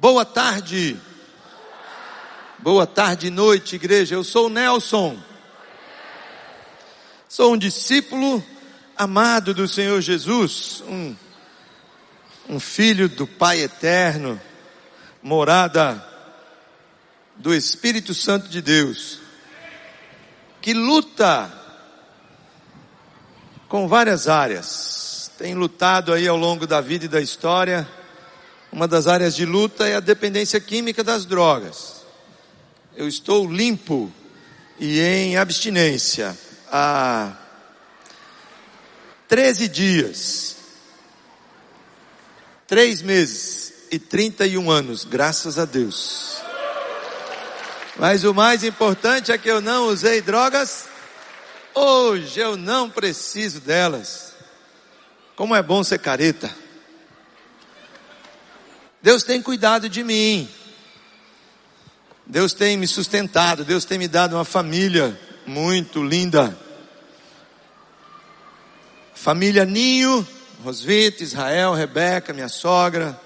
Boa tarde. Boa tarde e noite, igreja. Eu sou Nelson. Sou um discípulo amado do Senhor Jesus, um, um filho do Pai eterno, morada do Espírito Santo de Deus, que luta com várias áreas. Tem lutado aí ao longo da vida e da história. Uma das áreas de luta é a dependência química das drogas. Eu estou limpo e em abstinência há 13 dias, 3 meses e 31 anos, graças a Deus. Mas o mais importante é que eu não usei drogas Hoje eu não preciso delas. Como é bom ser careta. Deus tem cuidado de mim. Deus tem me sustentado. Deus tem me dado uma família muito linda. Família Ninho, Rosvita, Israel, Rebeca, minha sogra.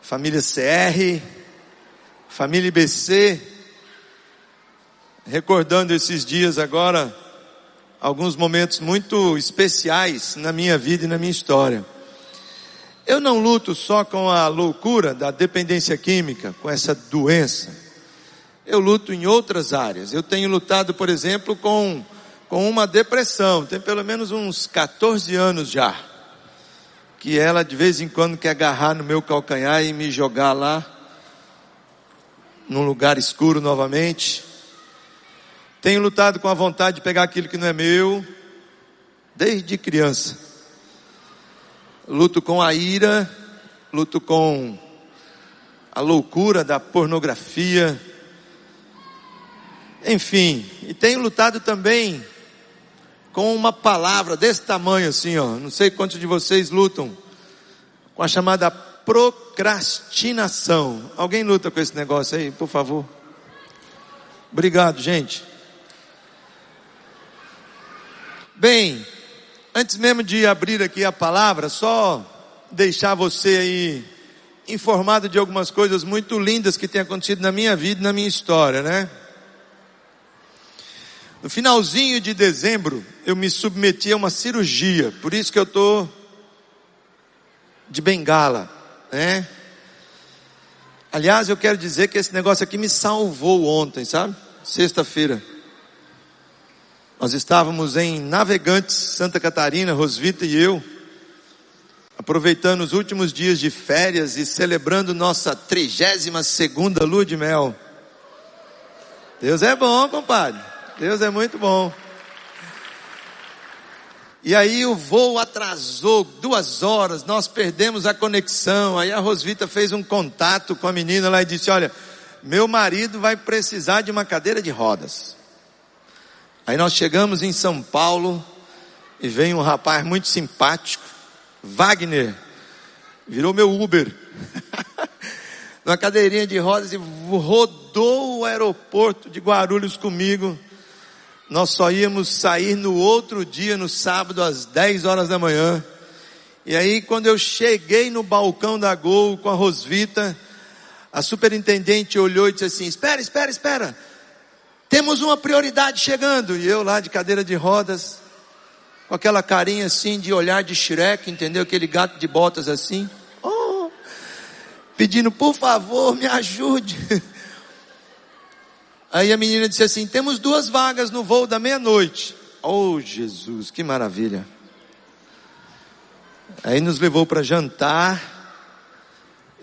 Família CR. Família IBC recordando esses dias agora alguns momentos muito especiais na minha vida e na minha história. Eu não luto só com a loucura da dependência química, com essa doença. Eu luto em outras áreas. Eu tenho lutado, por exemplo, com, com uma depressão. Tem pelo menos uns 14 anos já. Que ela de vez em quando quer agarrar no meu calcanhar e me jogar lá, num lugar escuro novamente. Tenho lutado com a vontade de pegar aquilo que não é meu, desde criança. Luto com a ira, luto com a loucura da pornografia. Enfim, e tenho lutado também com uma palavra desse tamanho assim, ó. Não sei quantos de vocês lutam com a chamada procrastinação. Alguém luta com esse negócio aí, por favor? Obrigado, gente. Bem, antes mesmo de abrir aqui a palavra, só deixar você aí informado de algumas coisas muito lindas que têm acontecido na minha vida e na minha história, né? No finalzinho de dezembro, eu me submeti a uma cirurgia, por isso que eu tô de bengala, né? Aliás, eu quero dizer que esse negócio aqui me salvou ontem, sabe? Sexta-feira. Nós estávamos em Navegantes, Santa Catarina, Rosvita e eu, aproveitando os últimos dias de férias e celebrando nossa 32 segunda lua de mel. Deus é bom, compadre. Deus é muito bom. E aí o voo atrasou duas horas, nós perdemos a conexão. Aí a Rosvita fez um contato com a menina lá e disse: Olha, meu marido vai precisar de uma cadeira de rodas. Aí nós chegamos em São Paulo e vem um rapaz muito simpático, Wagner, virou meu Uber, numa cadeirinha de rodas e rodou o aeroporto de Guarulhos comigo. Nós só íamos sair no outro dia, no sábado, às 10 horas da manhã. E aí, quando eu cheguei no balcão da Gol com a Rosvita, a superintendente olhou e disse assim: Espera, espera, espera. Temos uma prioridade chegando. E eu lá de cadeira de rodas, com aquela carinha assim de olhar de Shrek, entendeu? Aquele gato de botas assim. Oh, pedindo, por favor, me ajude. Aí a menina disse assim: temos duas vagas no voo da meia-noite. Oh, Jesus, que maravilha. Aí nos levou para jantar,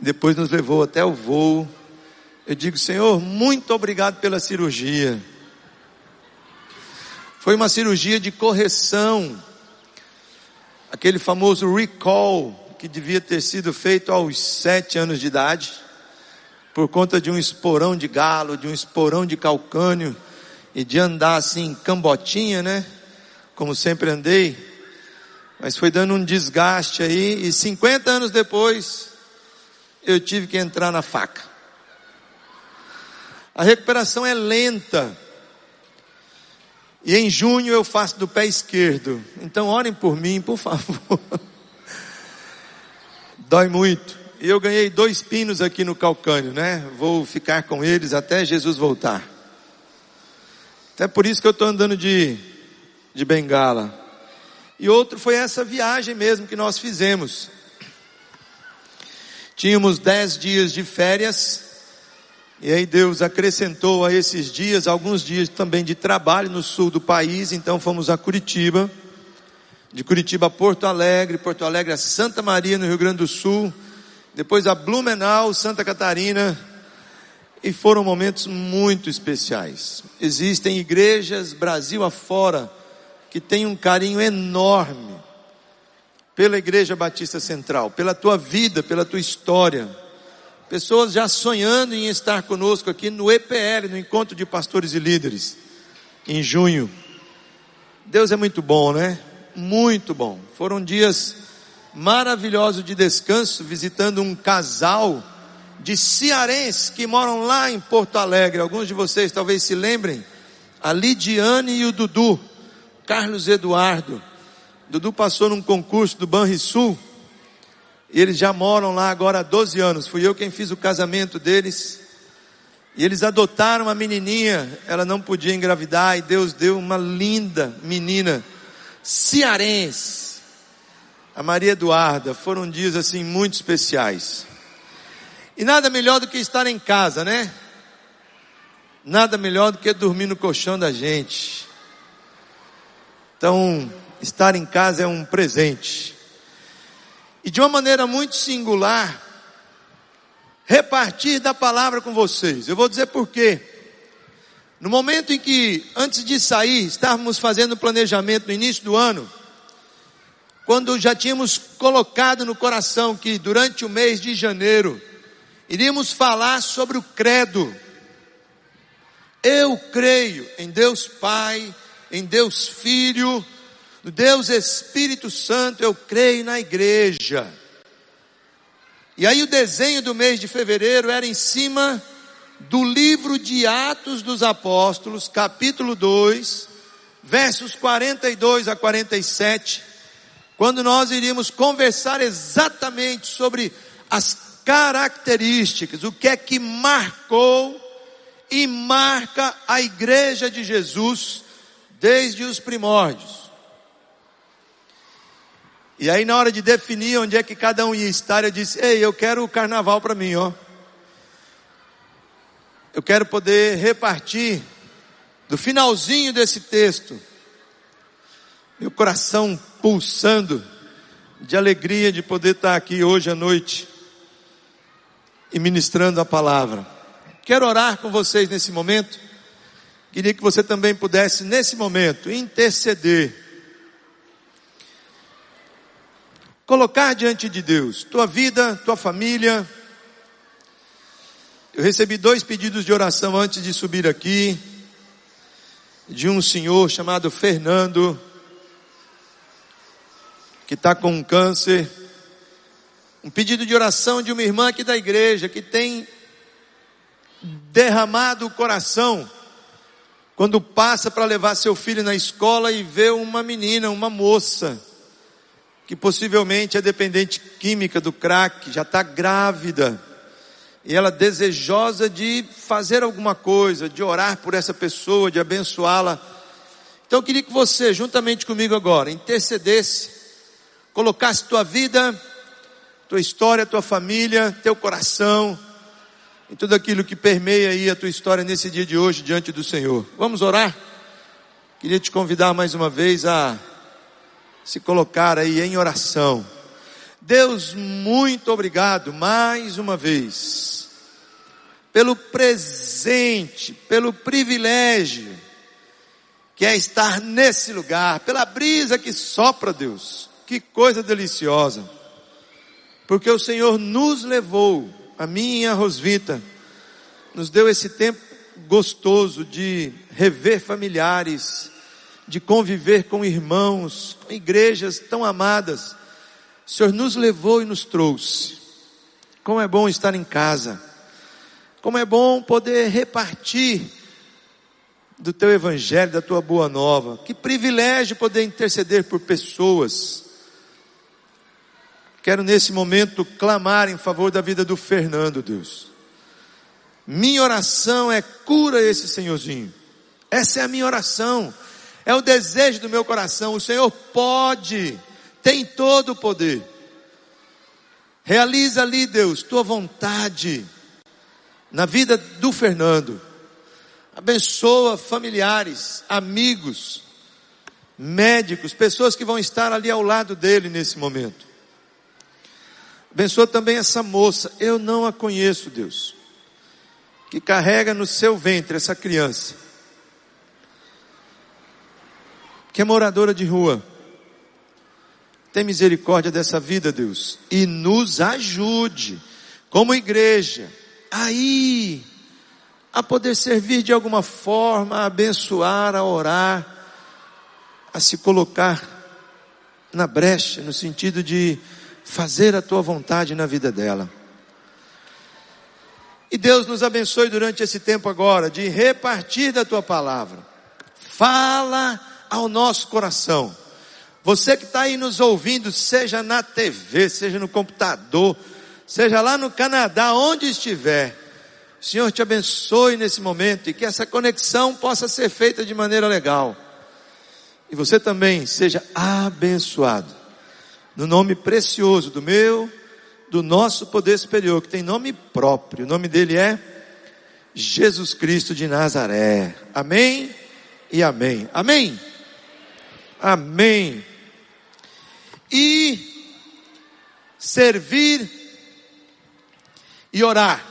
depois nos levou até o voo. Eu digo, Senhor, muito obrigado pela cirurgia. Foi uma cirurgia de correção. Aquele famoso recall que devia ter sido feito aos sete anos de idade, por conta de um esporão de galo, de um esporão de calcânio e de andar assim, cambotinha, né? Como sempre andei. Mas foi dando um desgaste aí, e 50 anos depois, eu tive que entrar na faca. A recuperação é lenta. E em junho eu faço do pé esquerdo. Então orem por mim, por favor. Dói muito. e eu ganhei dois pinos aqui no calcânio, né? Vou ficar com eles até Jesus voltar. Até por isso que eu estou andando de, de bengala. E outro foi essa viagem mesmo que nós fizemos. Tínhamos dez dias de férias, e aí Deus acrescentou a esses dias alguns dias também de trabalho no sul do país, então fomos a Curitiba, de Curitiba a Porto Alegre, Porto Alegre a Santa Maria no Rio Grande do Sul, depois a Blumenau, Santa Catarina, e foram momentos muito especiais. Existem igrejas Brasil afora que têm um carinho enorme pela Igreja Batista Central, pela tua vida, pela tua história. Pessoas já sonhando em estar conosco aqui no EPL, no Encontro de Pastores e Líderes, em junho. Deus é muito bom, né? Muito bom. Foram dias maravilhoso de descanso, visitando um casal de cearenses que moram lá em Porto Alegre. Alguns de vocês talvez se lembrem. A Lidiane e o Dudu, Carlos Eduardo. Dudu passou num concurso do Banrisul. E eles já moram lá agora há 12 anos. Fui eu quem fiz o casamento deles. E eles adotaram uma menininha. Ela não podia engravidar e Deus deu uma linda menina cearense a Maria Eduarda, foram dias assim muito especiais. E nada melhor do que estar em casa, né? Nada melhor do que dormir no colchão da gente. Então, estar em casa é um presente. E de uma maneira muito singular, repartir da palavra com vocês. Eu vou dizer por quê. No momento em que, antes de sair, estávamos fazendo o planejamento no início do ano, quando já tínhamos colocado no coração que durante o mês de janeiro iríamos falar sobre o credo. Eu creio em Deus Pai, em Deus Filho, Deus Espírito Santo, eu creio na igreja. E aí o desenho do mês de fevereiro era em cima do livro de Atos dos Apóstolos, capítulo 2, versos 42 a 47 quando nós iríamos conversar exatamente sobre as características, o que é que marcou e marca a igreja de Jesus desde os primórdios. E aí na hora de definir onde é que cada um ia estar, eu disse: "Ei, eu quero o carnaval para mim, ó. Eu quero poder repartir do finalzinho desse texto meu coração pulsando de alegria de poder estar aqui hoje à noite e ministrando a palavra. Quero orar com vocês nesse momento. Queria que você também pudesse, nesse momento, interceder. Colocar diante de Deus tua vida, tua família. Eu recebi dois pedidos de oração antes de subir aqui. De um senhor chamado Fernando que está com um câncer. Um pedido de oração de uma irmã aqui da igreja que tem derramado o coração quando passa para levar seu filho na escola e vê uma menina, uma moça, que possivelmente é dependente química do crack, já está grávida, e ela desejosa de fazer alguma coisa, de orar por essa pessoa, de abençoá-la. Então eu queria que você, juntamente comigo agora, intercedesse colocasse tua vida, tua história, tua família, teu coração, em tudo aquilo que permeia aí a tua história nesse dia de hoje diante do Senhor. Vamos orar? Queria te convidar mais uma vez a se colocar aí em oração. Deus, muito obrigado mais uma vez pelo presente, pelo privilégio que é estar nesse lugar, pela brisa que sopra, Deus que coisa deliciosa. Porque o Senhor nos levou, a mim e a Rosvita, nos deu esse tempo gostoso de rever familiares, de conviver com irmãos, com igrejas tão amadas. O Senhor nos levou e nos trouxe. Como é bom estar em casa. Como é bom poder repartir do teu evangelho, da tua boa nova. Que privilégio poder interceder por pessoas Quero nesse momento clamar em favor da vida do Fernando, Deus. Minha oração é cura esse senhorzinho. Essa é a minha oração. É o desejo do meu coração. O Senhor pode, tem todo o poder. Realiza ali, Deus, tua vontade na vida do Fernando. Abençoa familiares, amigos, médicos, pessoas que vão estar ali ao lado dele nesse momento. Abençoa também essa moça, eu não a conheço, Deus, que carrega no seu ventre essa criança, que é moradora de rua. Tem misericórdia dessa vida, Deus, e nos ajude, como igreja, aí a poder servir de alguma forma, a abençoar, a orar, a se colocar na brecha, no sentido de fazer a tua vontade na vida dela. E Deus nos abençoe durante esse tempo agora de repartir da tua palavra. Fala ao nosso coração. Você que está aí nos ouvindo, seja na TV, seja no computador, seja lá no Canadá, onde estiver, o Senhor te abençoe nesse momento e que essa conexão possa ser feita de maneira legal. E você também seja abençoado. No nome precioso do meu, do nosso poder superior, que tem nome próprio. O nome dele é Jesus Cristo de Nazaré. Amém e amém. Amém. Amém. E servir e orar.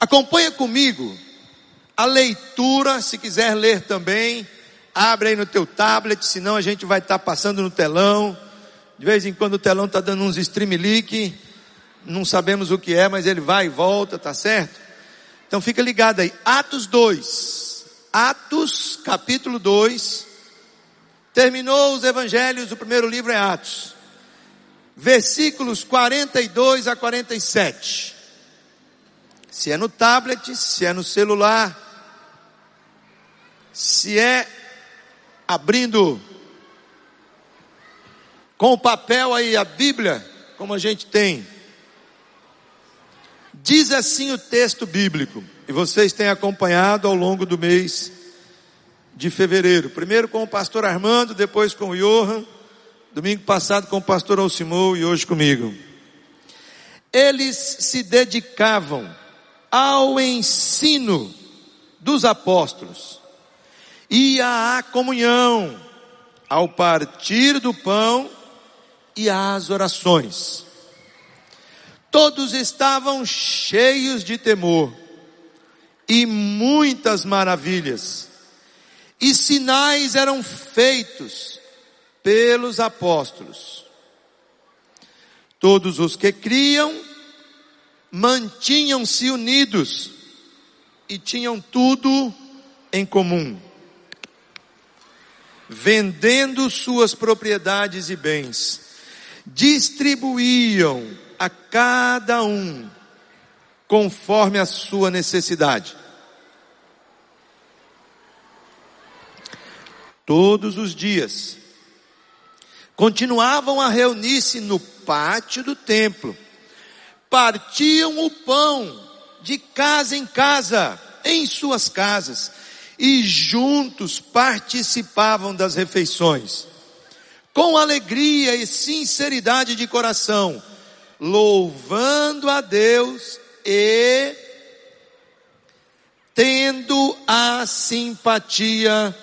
Acompanha comigo a leitura, se quiser ler também, abre aí no teu tablet, senão a gente vai estar tá passando no telão. De vez em quando o telão está dando uns streamlink, não sabemos o que é, mas ele vai e volta, tá certo? Então fica ligado aí. Atos 2. Atos, capítulo 2. Terminou os evangelhos, o primeiro livro é Atos. Versículos 42 a 47. Se é no tablet, se é no celular, se é abrindo com o papel aí a Bíblia, como a gente tem. Diz assim o texto bíblico, e vocês têm acompanhado ao longo do mês de fevereiro. Primeiro com o pastor Armando, depois com o Johan, domingo passado com o pastor Alcimou e hoje comigo. Eles se dedicavam ao ensino dos apóstolos e à comunhão, ao partir do pão e às orações. Todos estavam cheios de temor e muitas maravilhas, e sinais eram feitos pelos apóstolos. Todos os que criam mantinham-se unidos e tinham tudo em comum. Vendendo suas propriedades e bens, distribuíam a cada um conforme a sua necessidade. Todos os dias, continuavam a reunir-se no pátio do templo partiam o pão de casa em casa, em suas casas, e juntos participavam das refeições, com alegria e sinceridade de coração, louvando a Deus e tendo a simpatia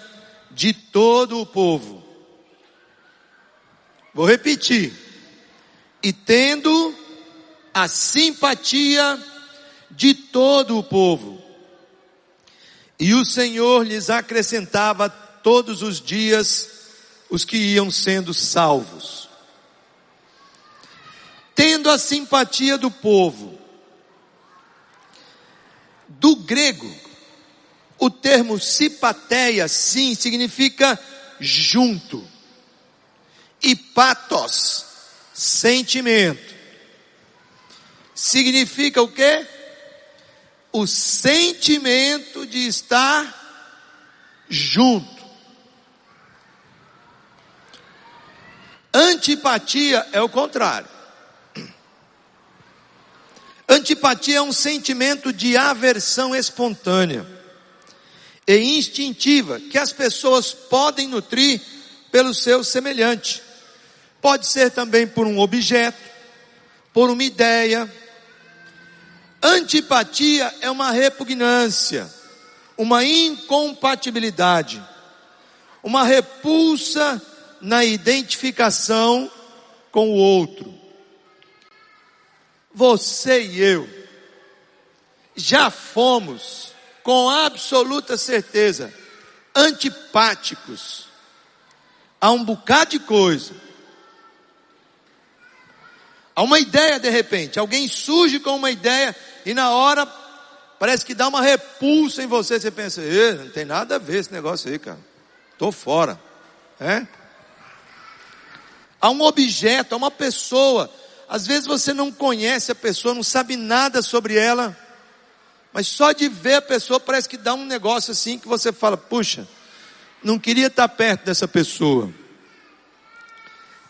de todo o povo. Vou repetir. E tendo a simpatia de todo o povo. E o Senhor lhes acrescentava todos os dias os que iam sendo salvos. Tendo a simpatia do povo, do grego, o termo simpatia, sim, significa junto. E patos, sentimento significa o quê? O sentimento de estar junto. Antipatia é o contrário. Antipatia é um sentimento de aversão espontânea e instintiva que as pessoas podem nutrir pelo seu semelhante. Pode ser também por um objeto, por uma ideia. Antipatia é uma repugnância, uma incompatibilidade, uma repulsa na identificação com o outro. Você e eu já fomos com absoluta certeza antipáticos a um bocado de coisa. A uma ideia de repente, alguém surge com uma ideia e na hora parece que dá uma repulsa em você, você pensa, não tem nada a ver esse negócio aí, cara. Tô fora. É? A um objeto, a uma pessoa. Às vezes você não conhece a pessoa, não sabe nada sobre ela. Mas só de ver a pessoa parece que dá um negócio assim que você fala, puxa, não queria estar perto dessa pessoa.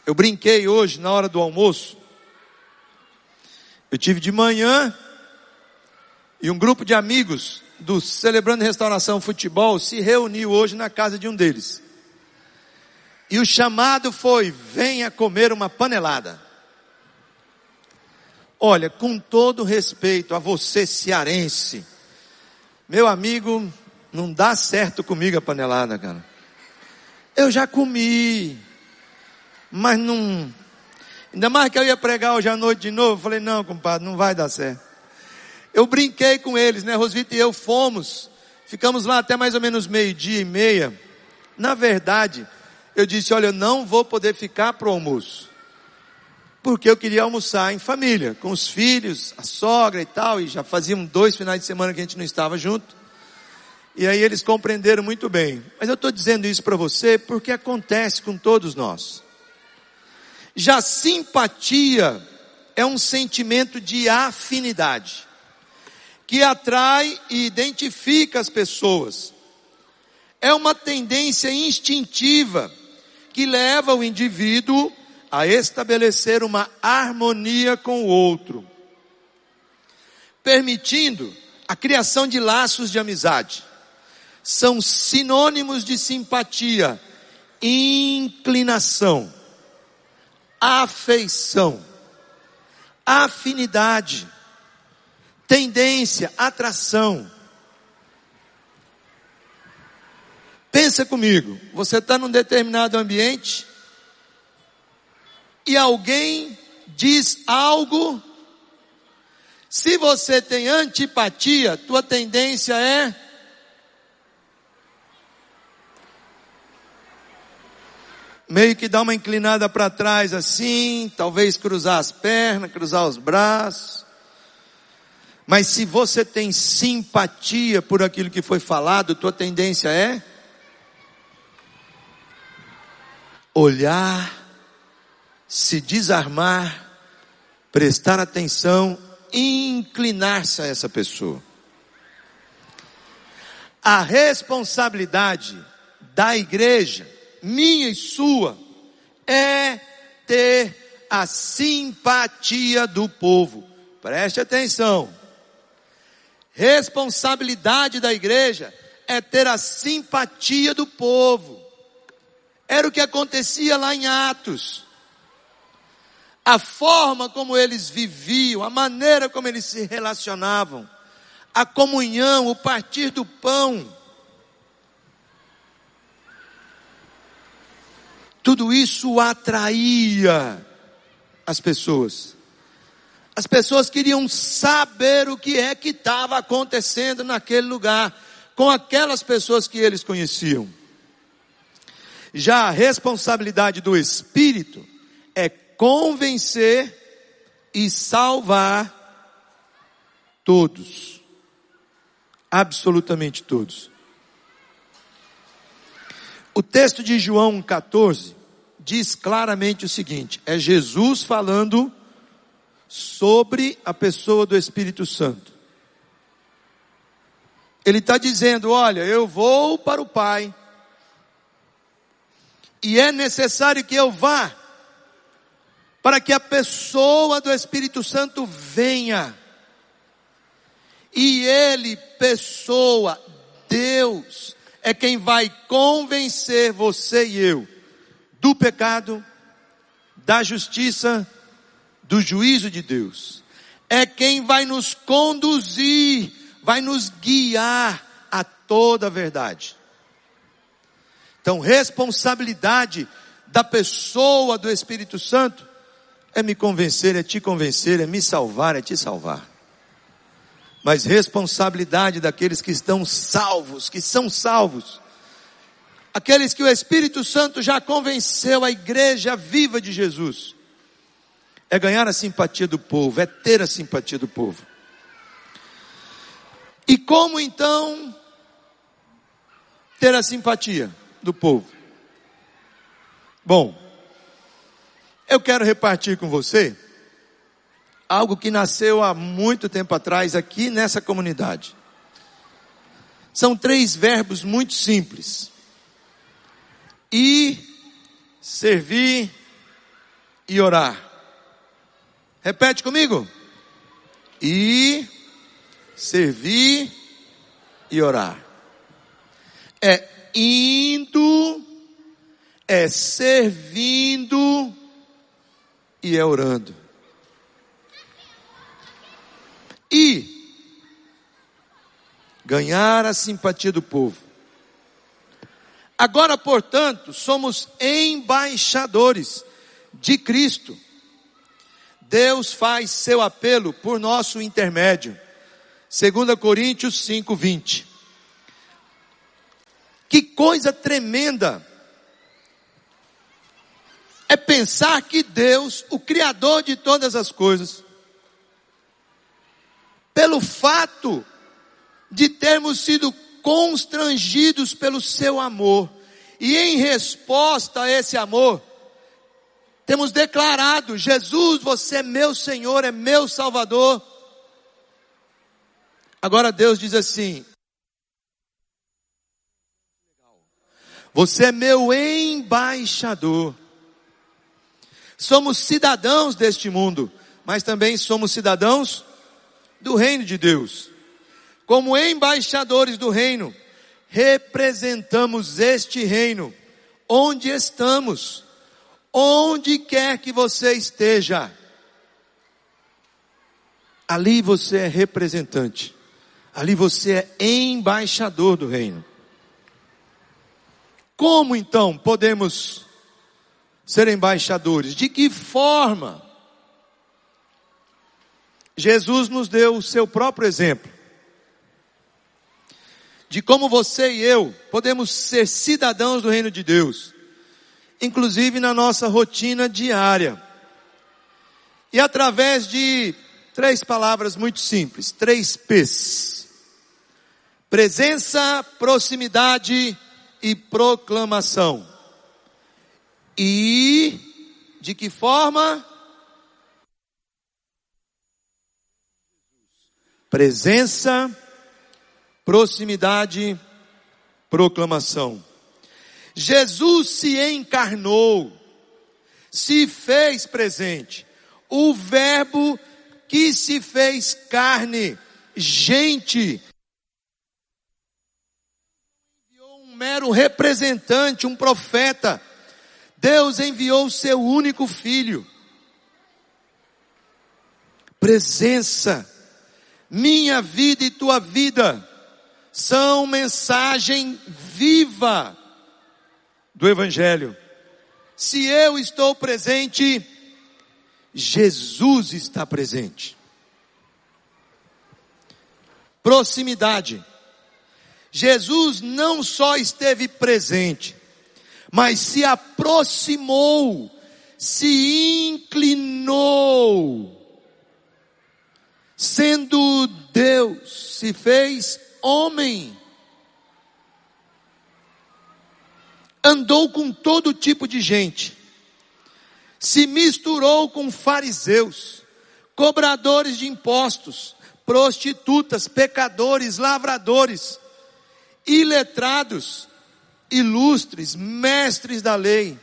Eu brinquei hoje na hora do almoço. Eu tive de manhã e um grupo de amigos do Celebrando Restauração Futebol se reuniu hoje na casa de um deles. E o chamado foi: venha comer uma panelada. Olha, com todo respeito a você cearense, meu amigo, não dá certo comigo a panelada, cara. Eu já comi, mas não. Ainda mais que eu ia pregar hoje à noite de novo, falei, não, compadre, não vai dar certo. Eu brinquei com eles, né? Rosvita e eu fomos, ficamos lá até mais ou menos meio-dia e meia. Na verdade, eu disse, olha, eu não vou poder ficar para o almoço porque eu queria almoçar em família, com os filhos, a sogra e tal, e já faziam dois finais de semana que a gente não estava junto. E aí eles compreenderam muito bem. Mas eu estou dizendo isso para você porque acontece com todos nós. Já simpatia é um sentimento de afinidade, que atrai e identifica as pessoas. É uma tendência instintiva que leva o indivíduo a estabelecer uma harmonia com o outro, permitindo a criação de laços de amizade. São sinônimos de simpatia, inclinação, afeição, afinidade, tendência, atração. Pensa comigo, você está num determinado ambiente, e alguém diz algo, se você tem antipatia, tua tendência é? Meio que dar uma inclinada para trás assim, talvez cruzar as pernas, cruzar os braços. Mas se você tem simpatia por aquilo que foi falado, tua tendência é? Olhar se desarmar, prestar atenção inclinar-se a essa pessoa. A responsabilidade da igreja, minha e sua, é ter a simpatia do povo. Preste atenção. Responsabilidade da igreja é ter a simpatia do povo. Era o que acontecia lá em Atos a forma como eles viviam, a maneira como eles se relacionavam, a comunhão, o partir do pão. Tudo isso atraía as pessoas. As pessoas queriam saber o que é que estava acontecendo naquele lugar, com aquelas pessoas que eles conheciam. Já a responsabilidade do Espírito convencer e salvar todos. Absolutamente todos. O texto de João 14 diz claramente o seguinte: é Jesus falando sobre a pessoa do Espírito Santo. Ele está dizendo: olha, eu vou para o Pai, e é necessário que eu vá para que a pessoa do Espírito Santo venha. E ele, pessoa, Deus, é quem vai convencer você e eu do pecado, da justiça, do juízo de Deus. É quem vai nos conduzir, vai nos guiar a toda a verdade. Então, responsabilidade da pessoa do Espírito Santo é me convencer, é te convencer, é me salvar, é te salvar. Mas responsabilidade daqueles que estão salvos, que são salvos, aqueles que o Espírito Santo já convenceu a igreja viva de Jesus, é ganhar a simpatia do povo, é ter a simpatia do povo. E como então ter a simpatia do povo? Bom, eu quero repartir com você algo que nasceu há muito tempo atrás aqui nessa comunidade. São três verbos muito simples: ir, servir e orar. Repete comigo. Ir, servir e orar. É indo, é servindo e é orando. E ganhar a simpatia do povo. Agora, portanto, somos embaixadores de Cristo. Deus faz seu apelo por nosso intermédio. 2 Coríntios 5, 20. Que coisa tremenda é pensar que Deus, o Criador de todas as coisas, pelo fato de termos sido constrangidos pelo seu amor, e em resposta a esse amor, temos declarado: Jesus, você é meu Senhor, é meu Salvador. Agora Deus diz assim: Você é meu embaixador. Somos cidadãos deste mundo, mas também somos cidadãos do reino de Deus. Como embaixadores do reino, representamos este reino onde estamos, onde quer que você esteja. Ali você é representante, ali você é embaixador do reino. Como então podemos ser embaixadores. De que forma? Jesus nos deu o seu próprio exemplo. De como você e eu podemos ser cidadãos do reino de Deus. Inclusive na nossa rotina diária. E através de três palavras muito simples, três P's. Presença, proximidade e proclamação. E de que forma? Presença, proximidade, proclamação. Jesus se encarnou, se fez presente. O Verbo que se fez carne, gente, um mero representante, um profeta Deus enviou o seu único filho. Presença, minha vida e tua vida são mensagem viva do Evangelho. Se eu estou presente, Jesus está presente. Proximidade. Jesus não só esteve presente, mas se aproximou, se inclinou, sendo Deus, se fez homem. Andou com todo tipo de gente, se misturou com fariseus, cobradores de impostos, prostitutas, pecadores, lavradores, iletrados, ilustres, mestres da lei.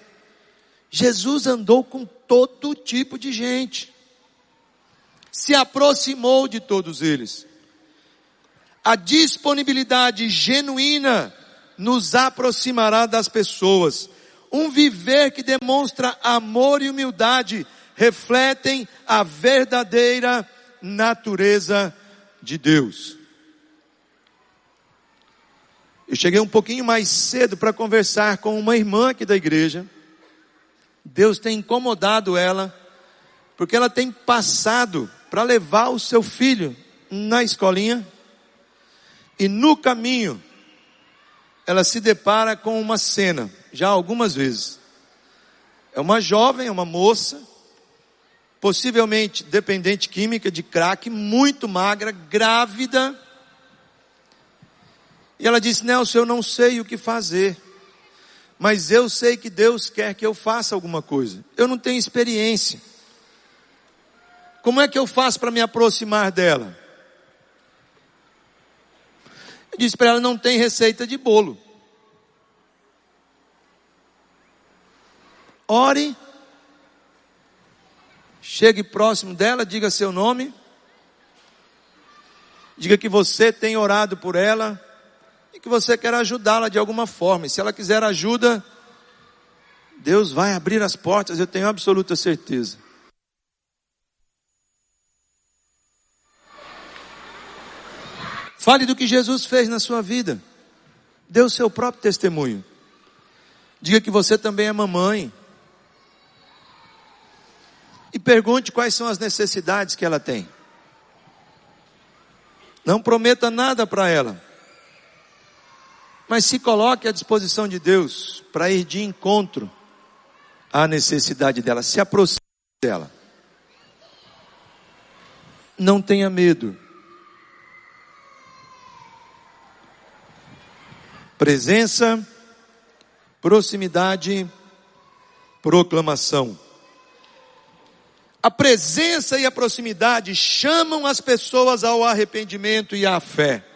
Jesus andou com todo tipo de gente. Se aproximou de todos eles. A disponibilidade genuína nos aproximará das pessoas. Um viver que demonstra amor e humildade refletem a verdadeira natureza de Deus. Eu cheguei um pouquinho mais cedo para conversar com uma irmã aqui da igreja. Deus tem incomodado ela, porque ela tem passado para levar o seu filho na escolinha, e no caminho, ela se depara com uma cena, já algumas vezes. É uma jovem, é uma moça, possivelmente dependente química de crack, muito magra, grávida. E ela disse: Nelson, eu não sei o que fazer, mas eu sei que Deus quer que eu faça alguma coisa. Eu não tenho experiência. Como é que eu faço para me aproximar dela? Eu disse para ela: não tem receita de bolo. Ore Chegue próximo dela, diga seu nome. Diga que você tem orado por ela que você quer ajudá-la de alguma forma. E se ela quiser ajuda, Deus vai abrir as portas, eu tenho absoluta certeza. Fale do que Jesus fez na sua vida. Dê o seu próprio testemunho. Diga que você também é mamãe e pergunte quais são as necessidades que ela tem. Não prometa nada para ela, mas se coloque à disposição de Deus para ir de encontro à necessidade dela, se aproxime dela. Não tenha medo. Presença, proximidade, proclamação. A presença e a proximidade chamam as pessoas ao arrependimento e à fé.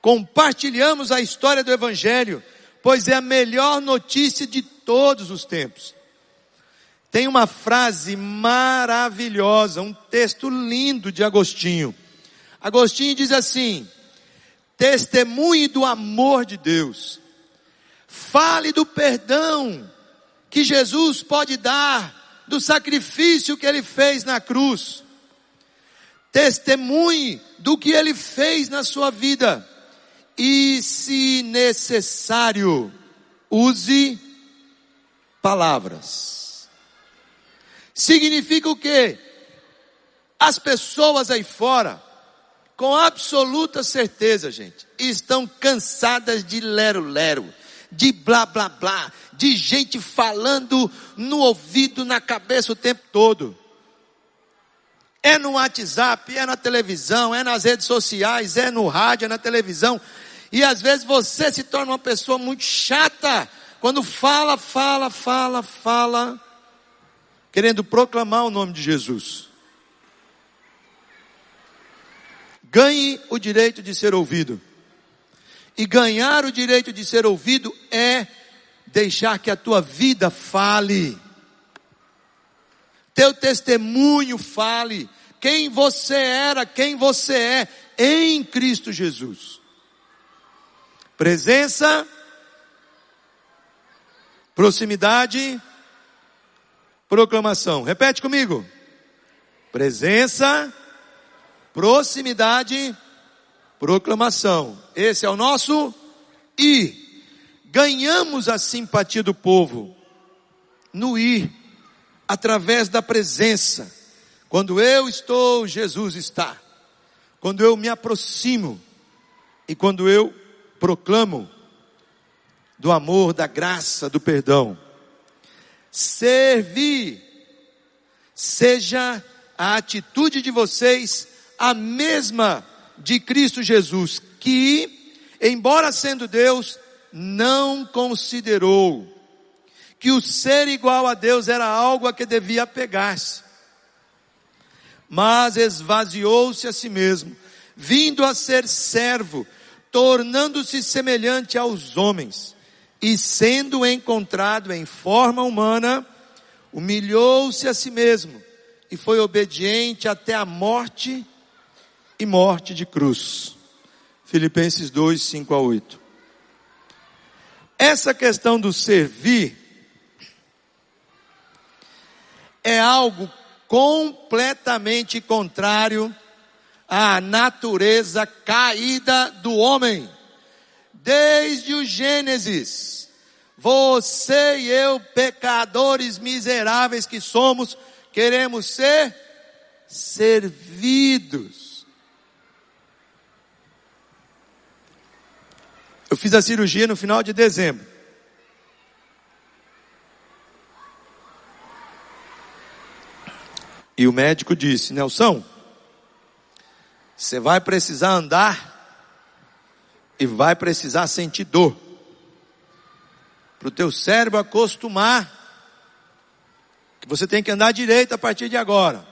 Compartilhamos a história do Evangelho, pois é a melhor notícia de todos os tempos. Tem uma frase maravilhosa, um texto lindo de Agostinho. Agostinho diz assim: testemunhe do amor de Deus, fale do perdão que Jesus pode dar do sacrifício que ele fez na cruz. Testemunhe do que ele fez na sua vida. E, se necessário, use palavras. Significa o quê? As pessoas aí fora, com absoluta certeza, gente, estão cansadas de lero-lero de blá blá blá, de gente falando no ouvido, na cabeça o tempo todo. É no WhatsApp, é na televisão, é nas redes sociais, é no rádio, é na televisão. E às vezes você se torna uma pessoa muito chata quando fala, fala, fala, fala, querendo proclamar o nome de Jesus. Ganhe o direito de ser ouvido. E ganhar o direito de ser ouvido é deixar que a tua vida fale. Teu testemunho fale. Quem você era, quem você é em Cristo Jesus. Presença, proximidade, proclamação. Repete comigo. Presença, proximidade, proclamação. Esse é o nosso ir. Ganhamos a simpatia do povo no ir, através da presença. Quando eu estou, Jesus está. Quando eu me aproximo e quando eu proclamo do amor, da graça, do perdão. Servir seja a atitude de vocês a mesma de Cristo Jesus, que, embora sendo Deus, não considerou que o ser igual a Deus era algo a que devia apegar-se, mas esvaziou-se a si mesmo, vindo a ser servo, tornando-se semelhante aos homens, e sendo encontrado em forma humana, humilhou-se a si mesmo e foi obediente até a morte e morte de cruz. Filipenses 2, 5 a 8. Essa questão do servir é algo completamente contrário à natureza caída do homem. Desde o Gênesis, você e eu, pecadores miseráveis que somos, queremos ser servidos. Eu fiz a cirurgia no final de dezembro. E o médico disse: Nelson, você vai precisar andar e vai precisar sentir dor. Para o teu cérebro acostumar que você tem que andar direito a partir de agora.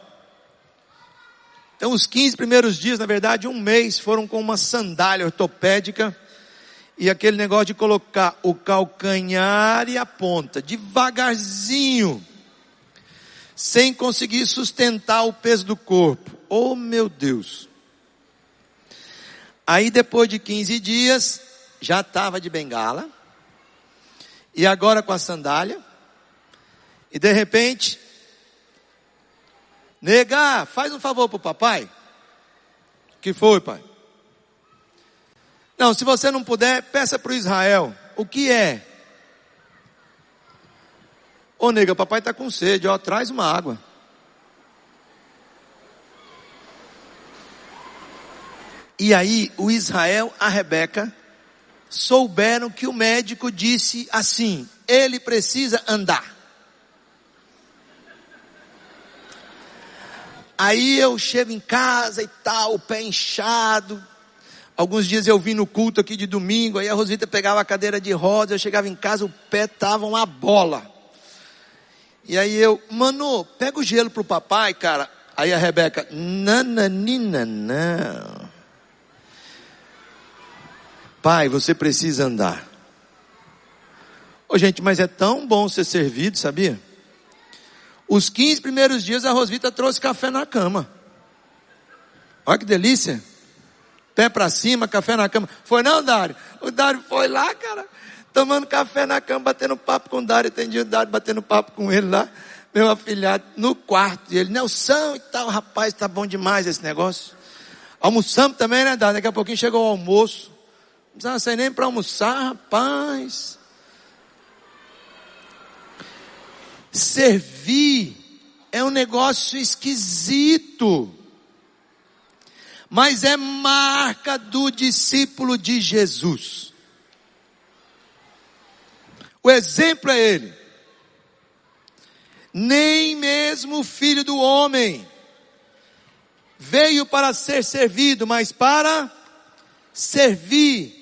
Então, os 15 primeiros dias, na verdade, um mês, foram com uma sandália ortopédica e aquele negócio de colocar o calcanhar e a ponta devagarzinho sem conseguir sustentar o peso do corpo. Oh meu Deus! Aí depois de 15 dias, já estava de bengala, e agora com a sandália, e de repente, nega, faz um favor pro papai. que foi, pai? Não, se você não puder, peça para o Israel. O que é? Ô nega, papai está com sede, ó, traz uma água. E aí o Israel, a Rebeca, souberam que o médico disse assim: ele precisa andar. Aí eu chego em casa e tal, o pé inchado. Alguns dias eu vim no culto aqui de domingo, aí a Rosita pegava a cadeira de rodas, eu chegava em casa, o pé tava uma bola. E aí eu, mano, pega o gelo pro papai, cara. Aí a Rebeca, nananina, não. Pai, você precisa andar. Ô gente, mas é tão bom ser servido, sabia? Os 15 primeiros dias a Rosvita trouxe café na cama. Olha que delícia. Pé para cima, café na cama. Foi não, Dário? O Dário foi lá, cara tomando café na cama, batendo papo com o Dário, entendi o Dário batendo papo com ele lá, meu afilhado, no quarto. E ele, Nelson e tal, rapaz, tá bom demais esse negócio. Almoçamos também, né, Dário? Daqui a pouquinho chegou o almoço. Precisava sair nem para almoçar, rapaz. Servir é um negócio esquisito. Mas é marca do discípulo de Jesus. O exemplo é ele. Nem mesmo o filho do homem veio para ser servido, mas para servir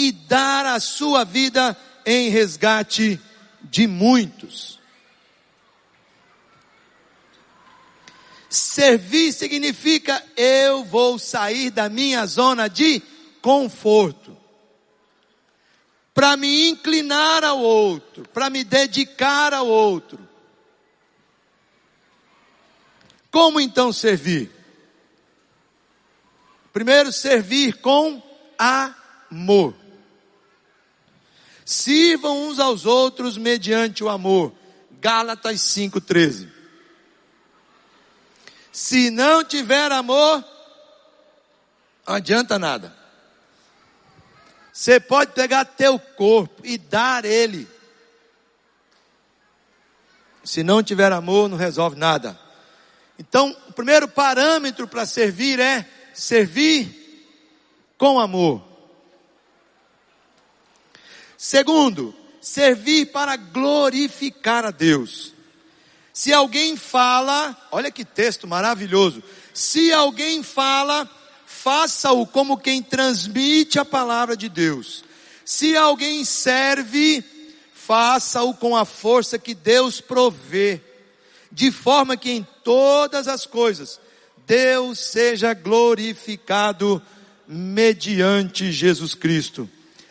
e dar a sua vida em resgate de muitos. Servir significa eu vou sair da minha zona de conforto para me inclinar ao outro, para me dedicar ao outro. Como então servir? Primeiro, servir com amor. Sirvam uns aos outros mediante o amor. Gálatas 5,13. Se não tiver amor, não adianta nada. Você pode pegar teu corpo e dar ele. Se não tiver amor, não resolve nada. Então, o primeiro parâmetro para servir é servir com amor. Segundo, servir para glorificar a Deus. Se alguém fala, olha que texto maravilhoso. Se alguém fala, faça-o como quem transmite a palavra de Deus. Se alguém serve, faça-o com a força que Deus provê, de forma que em todas as coisas Deus seja glorificado mediante Jesus Cristo.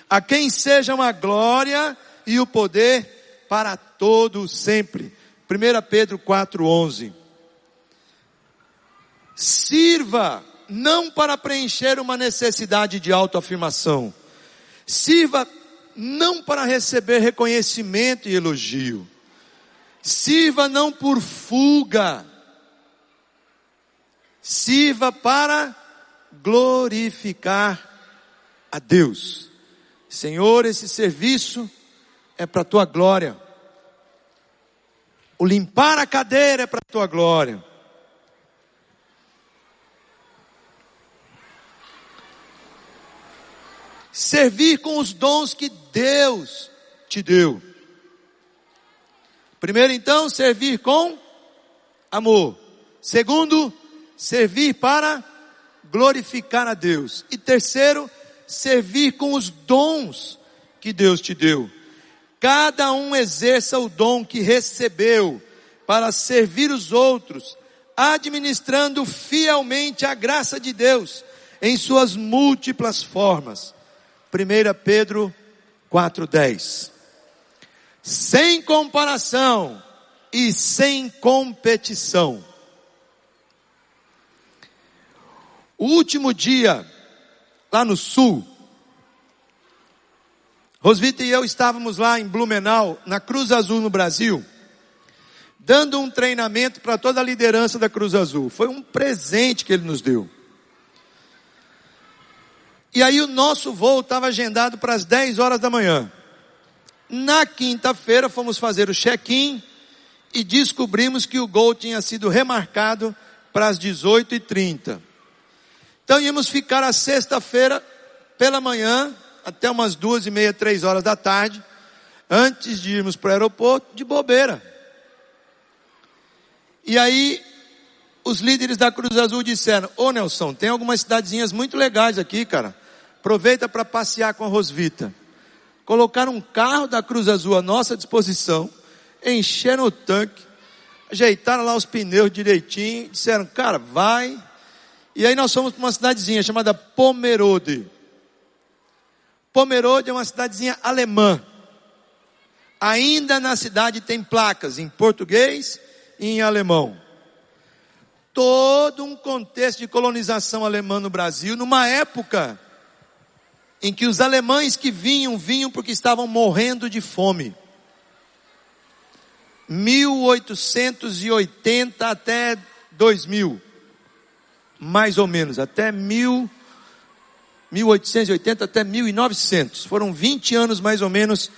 A quem sejam a glória e o poder para todo sempre. 1 Pedro 4,11. Sirva não para preencher uma necessidade de autoafirmação. Sirva não para receber reconhecimento e elogio. Sirva não por fuga. Sirva para glorificar a Deus. Senhor, esse serviço é para a tua glória. O limpar a cadeira é para a tua glória. Servir com os dons que Deus te deu. Primeiro, então, servir com amor. Segundo, servir para glorificar a Deus. E terceiro, servir com os dons que Deus te deu. Cada um exerça o dom que recebeu para servir os outros, administrando fielmente a graça de Deus em suas múltiplas formas. 1 Pedro 4,10. Sem comparação e sem competição. O último dia, lá no sul, Rosvita e eu estávamos lá em Blumenau, na Cruz Azul no Brasil, dando um treinamento para toda a liderança da Cruz Azul. Foi um presente que ele nos deu. E aí o nosso voo estava agendado para as 10 horas da manhã. Na quinta-feira fomos fazer o check-in e descobrimos que o gol tinha sido remarcado para as 18h30. Então íamos ficar a sexta-feira pela manhã até umas duas e meia, três horas da tarde, antes de irmos para o aeroporto, de bobeira. E aí os líderes da Cruz Azul disseram: Ô Nelson, tem algumas cidadezinhas muito legais aqui, cara. Aproveita para passear com a Rosvita. Colocaram um carro da Cruz Azul à nossa disposição, encheram o tanque, ajeitaram lá os pneus direitinho, disseram, cara, vai. E aí nós fomos para uma cidadezinha chamada Pomerode. Pomerode é uma cidadezinha alemã. Ainda na cidade tem placas em português e em alemão todo um contexto de colonização alemã no Brasil, numa época em que os alemães que vinham, vinham porque estavam morrendo de fome. 1880 até 2000, mais ou menos, até 1000, 1880 até 1900. Foram 20 anos mais ou menos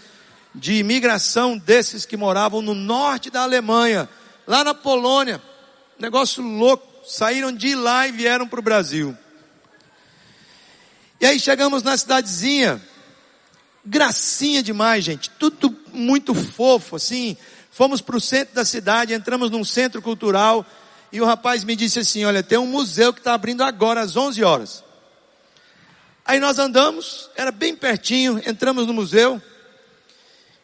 de imigração desses que moravam no norte da Alemanha, lá na Polônia, Negócio louco. Saíram de lá e vieram para o Brasil. E aí chegamos na cidadezinha. Gracinha demais, gente. Tudo muito fofo, assim. Fomos para o centro da cidade, entramos num centro cultural. E o rapaz me disse assim: Olha, tem um museu que está abrindo agora às 11 horas. Aí nós andamos, era bem pertinho, entramos no museu.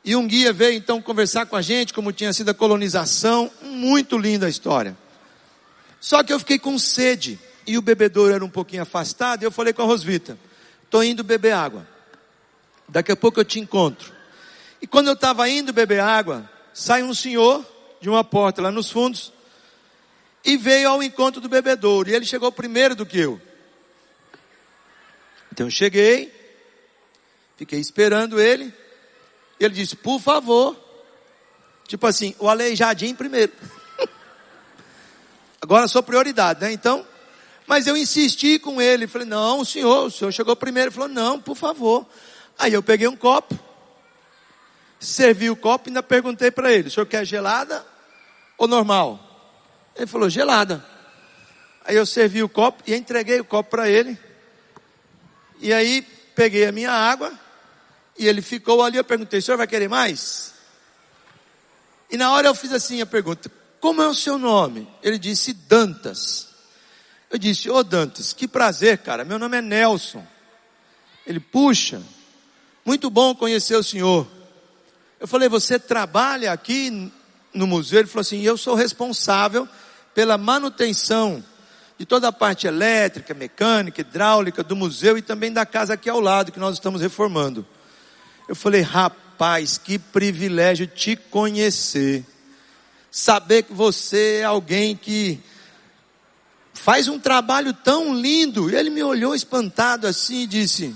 E um guia veio então conversar com a gente, como tinha sido a colonização. Muito linda a história. Só que eu fiquei com sede e o bebedouro era um pouquinho afastado. E eu falei com a Rosvita: estou indo beber água. Daqui a pouco eu te encontro. E quando eu estava indo beber água, sai um senhor de uma porta lá nos fundos e veio ao encontro do bebedouro. E ele chegou primeiro do que eu. Então eu cheguei, fiquei esperando ele. E ele disse: Por favor. Tipo assim, o aleijadinho primeiro. Agora sou prioridade, né? Então, mas eu insisti com ele, falei, não, senhor, o senhor chegou primeiro, ele falou, não, por favor. Aí eu peguei um copo, servi o copo e ainda perguntei para ele, o senhor quer gelada ou normal? Ele falou, gelada. Aí eu servi o copo e entreguei o copo para ele. E aí peguei a minha água e ele ficou ali, eu perguntei, senhor vai querer mais? E na hora eu fiz assim a pergunta, como é o seu nome? Ele disse Dantas. Eu disse, ô oh, Dantas, que prazer, cara. Meu nome é Nelson. Ele, puxa, muito bom conhecer o senhor. Eu falei, você trabalha aqui no museu? Ele falou assim, eu sou responsável pela manutenção de toda a parte elétrica, mecânica, hidráulica do museu e também da casa aqui ao lado que nós estamos reformando. Eu falei, rapaz, que privilégio te conhecer. saber que você é alguém que faz um trabalho tão lindo. E ele me olhou espantado assim e disse: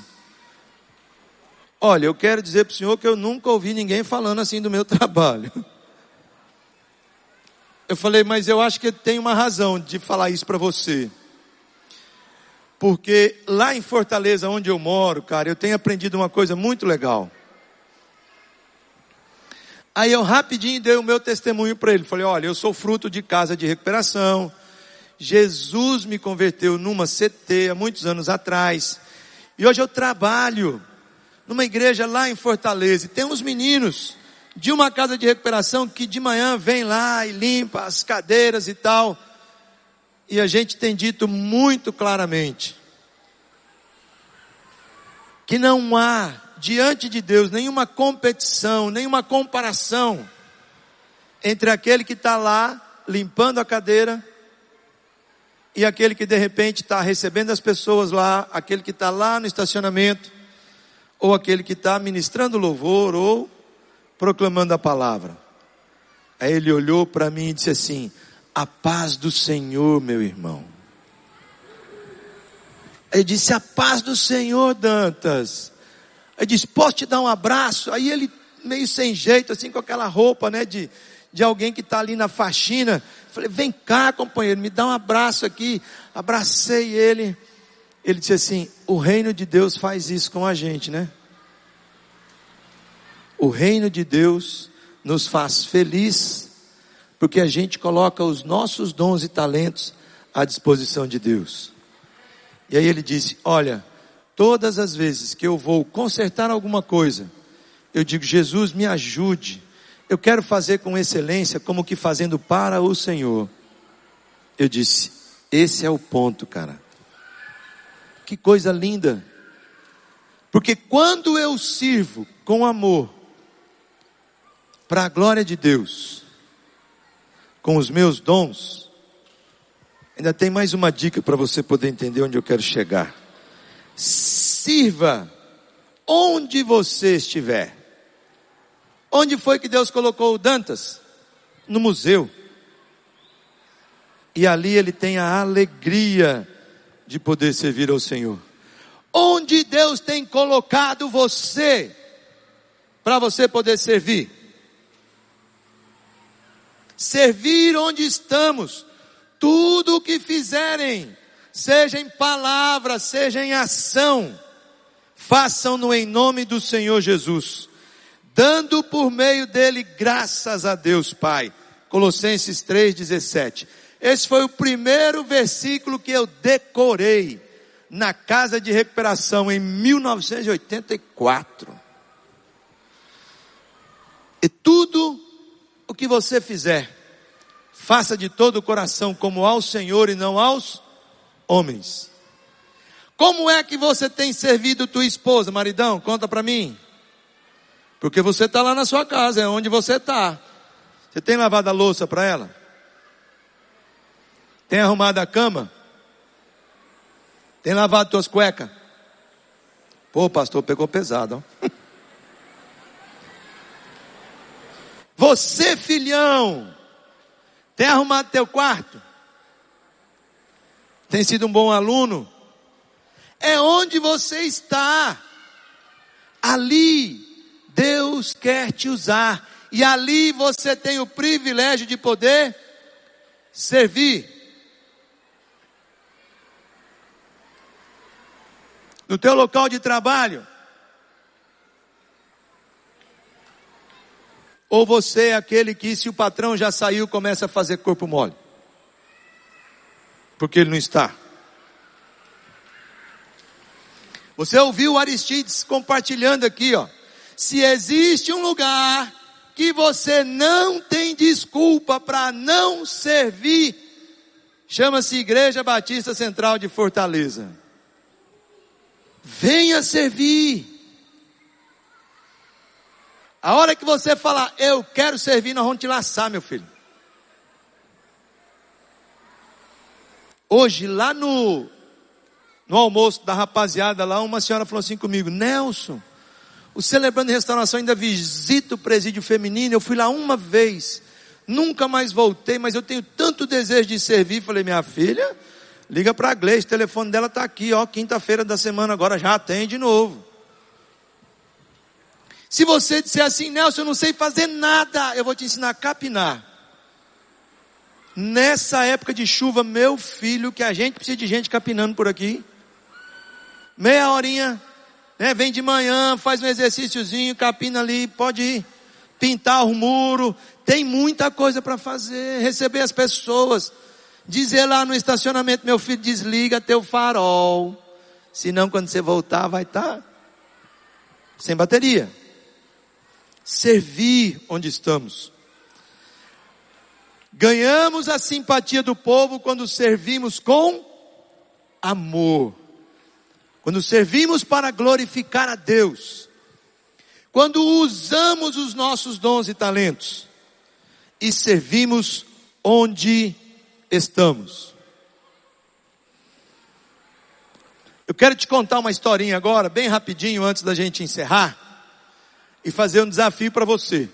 Olha, eu quero dizer para o senhor que eu nunca ouvi ninguém falando assim do meu trabalho. Eu falei, mas eu acho que tem uma razão de falar isso para você. Porque lá em Fortaleza, onde eu moro, cara, eu tenho aprendido uma coisa muito legal. Aí eu rapidinho dei o meu testemunho para ele. Falei: olha, eu sou fruto de casa de recuperação. Jesus me converteu numa CT há muitos anos atrás. E hoje eu trabalho numa igreja lá em Fortaleza. E tem uns meninos de uma casa de recuperação que de manhã vem lá e limpa as cadeiras e tal. E a gente tem dito muito claramente que não há diante de Deus nenhuma competição, nenhuma comparação entre aquele que está lá limpando a cadeira e aquele que de repente está recebendo as pessoas lá, aquele que está lá no estacionamento, ou aquele que está ministrando louvor ou proclamando a palavra. Aí ele olhou para mim e disse assim: A paz do Senhor, meu irmão. Ele disse: A paz do Senhor, Dantas. Aí disse, posso te dar um abraço? Aí ele, meio sem jeito, assim, com aquela roupa, né, de, de alguém que está ali na faxina. Falei, vem cá, companheiro, me dá um abraço aqui. Abracei ele. Ele disse assim: o reino de Deus faz isso com a gente, né? O reino de Deus nos faz feliz, porque a gente coloca os nossos dons e talentos à disposição de Deus. E aí ele disse: Olha, Todas as vezes que eu vou consertar alguma coisa, eu digo: Jesus, me ajude. Eu quero fazer com excelência, como que fazendo para o Senhor. Eu disse: esse é o ponto, cara. Que coisa linda. Porque quando eu sirvo com amor, para a glória de Deus, com os meus dons, ainda tem mais uma dica para você poder entender onde eu quero chegar sirva onde você estiver. Onde foi que Deus colocou o Dantas? No museu. E ali ele tem a alegria de poder servir ao Senhor. Onde Deus tem colocado você para você poder servir? Servir onde estamos. Tudo o que fizerem, seja em palavra, seja em ação, façam-no em nome do Senhor Jesus, dando por meio dele graças a Deus Pai. Colossenses 3,17. Esse foi o primeiro versículo que eu decorei na casa de recuperação em 1984. E tudo o que você fizer, faça de todo o coração como ao Senhor e não aos homens. Como é que você tem servido tua esposa, maridão? Conta para mim. Porque você está lá na sua casa, é onde você está. Você tem lavado a louça para ela? Tem arrumado a cama? Tem lavado tuas cuecas? Pô, pastor, pegou pesado. Ó. Você, filhão, tem arrumado teu quarto? Tem sido um bom aluno? É onde você está. Ali Deus quer te usar. E ali você tem o privilégio de poder servir. No teu local de trabalho. Ou você é aquele que, se o patrão já saiu, começa a fazer corpo mole? porque ele não está. Você ouviu Aristides compartilhando aqui, ó. Se existe um lugar que você não tem desculpa para não servir, chama-se Igreja Batista Central de Fortaleza. Venha servir. A hora que você falar, eu quero servir, nós vamos te laçar, meu filho. Hoje, lá no, no almoço da rapaziada lá, uma senhora falou assim comigo, Nelson, o Celebrando Restauração ainda visita o presídio feminino, eu fui lá uma vez, Nunca mais voltei, mas eu tenho tanto desejo de servir. Falei, minha filha, liga para a Gleice, o telefone dela está aqui, ó, quinta-feira da semana agora já tem de novo. Se você disser assim, Nelson, eu não sei fazer nada, eu vou te ensinar a capinar. Nessa época de chuva, meu filho, que a gente precisa de gente capinando por aqui. Meia horinha, né? Vem de manhã, faz um exercíciozinho, capina ali, pode ir. Pintar o muro, tem muita coisa para fazer, receber as pessoas. Dizer lá no estacionamento, meu filho, desliga teu farol. Senão quando você voltar vai estar tá sem bateria. Servir onde estamos. Ganhamos a simpatia do povo quando servimos com amor. Quando servimos para glorificar a Deus. Quando usamos os nossos dons e talentos. E servimos onde estamos. Eu quero te contar uma historinha agora, bem rapidinho, antes da gente encerrar. E fazer um desafio para você.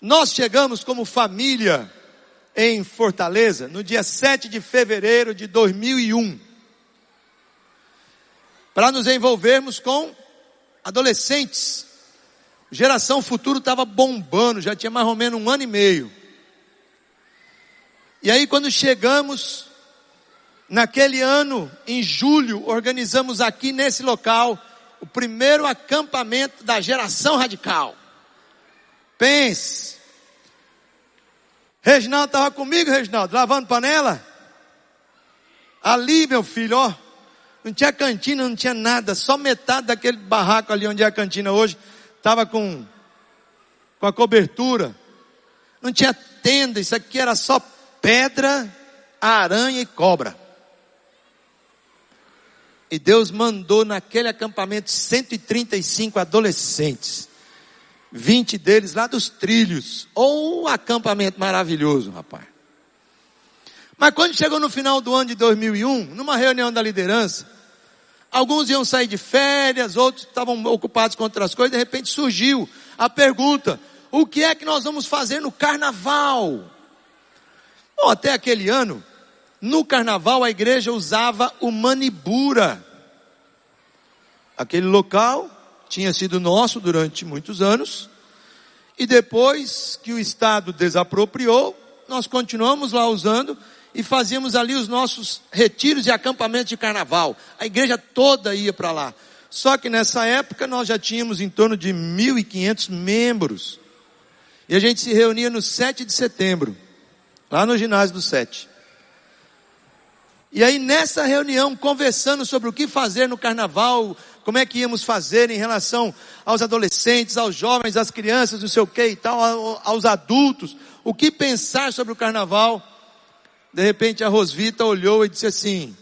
Nós chegamos como família em Fortaleza no dia 7 de fevereiro de 2001. Para nos envolvermos com adolescentes. Geração Futuro estava bombando, já tinha mais ou menos um ano e meio. E aí quando chegamos, naquele ano, em julho, organizamos aqui nesse local o primeiro acampamento da geração radical. Pense. Reginaldo estava comigo, Reginaldo, lavando panela. Ali, meu filho, ó. Não tinha cantina, não tinha nada. Só metade daquele barraco ali onde é a cantina hoje estava com, com a cobertura. Não tinha tenda, isso aqui era só pedra, aranha e cobra. E Deus mandou naquele acampamento 135 adolescentes. 20 deles lá dos trilhos. Ou um acampamento maravilhoso, rapaz. Mas quando chegou no final do ano de 2001, numa reunião da liderança, alguns iam sair de férias, outros estavam ocupados com outras coisas, de repente surgiu a pergunta: o que é que nós vamos fazer no carnaval? Bom, até aquele ano, no carnaval a igreja usava o manibura. Aquele local tinha sido nosso durante muitos anos. E depois que o Estado desapropriou, nós continuamos lá usando e fazíamos ali os nossos retiros e acampamentos de carnaval. A igreja toda ia para lá. Só que nessa época nós já tínhamos em torno de 1.500 membros. E a gente se reunia no 7 de setembro, lá no ginásio do 7. E aí nessa reunião, conversando sobre o que fazer no carnaval, como é que íamos fazer em relação aos adolescentes, aos jovens, às crianças, não sei o que e tal, aos adultos, o que pensar sobre o carnaval. De repente a Rosvita olhou e disse assim: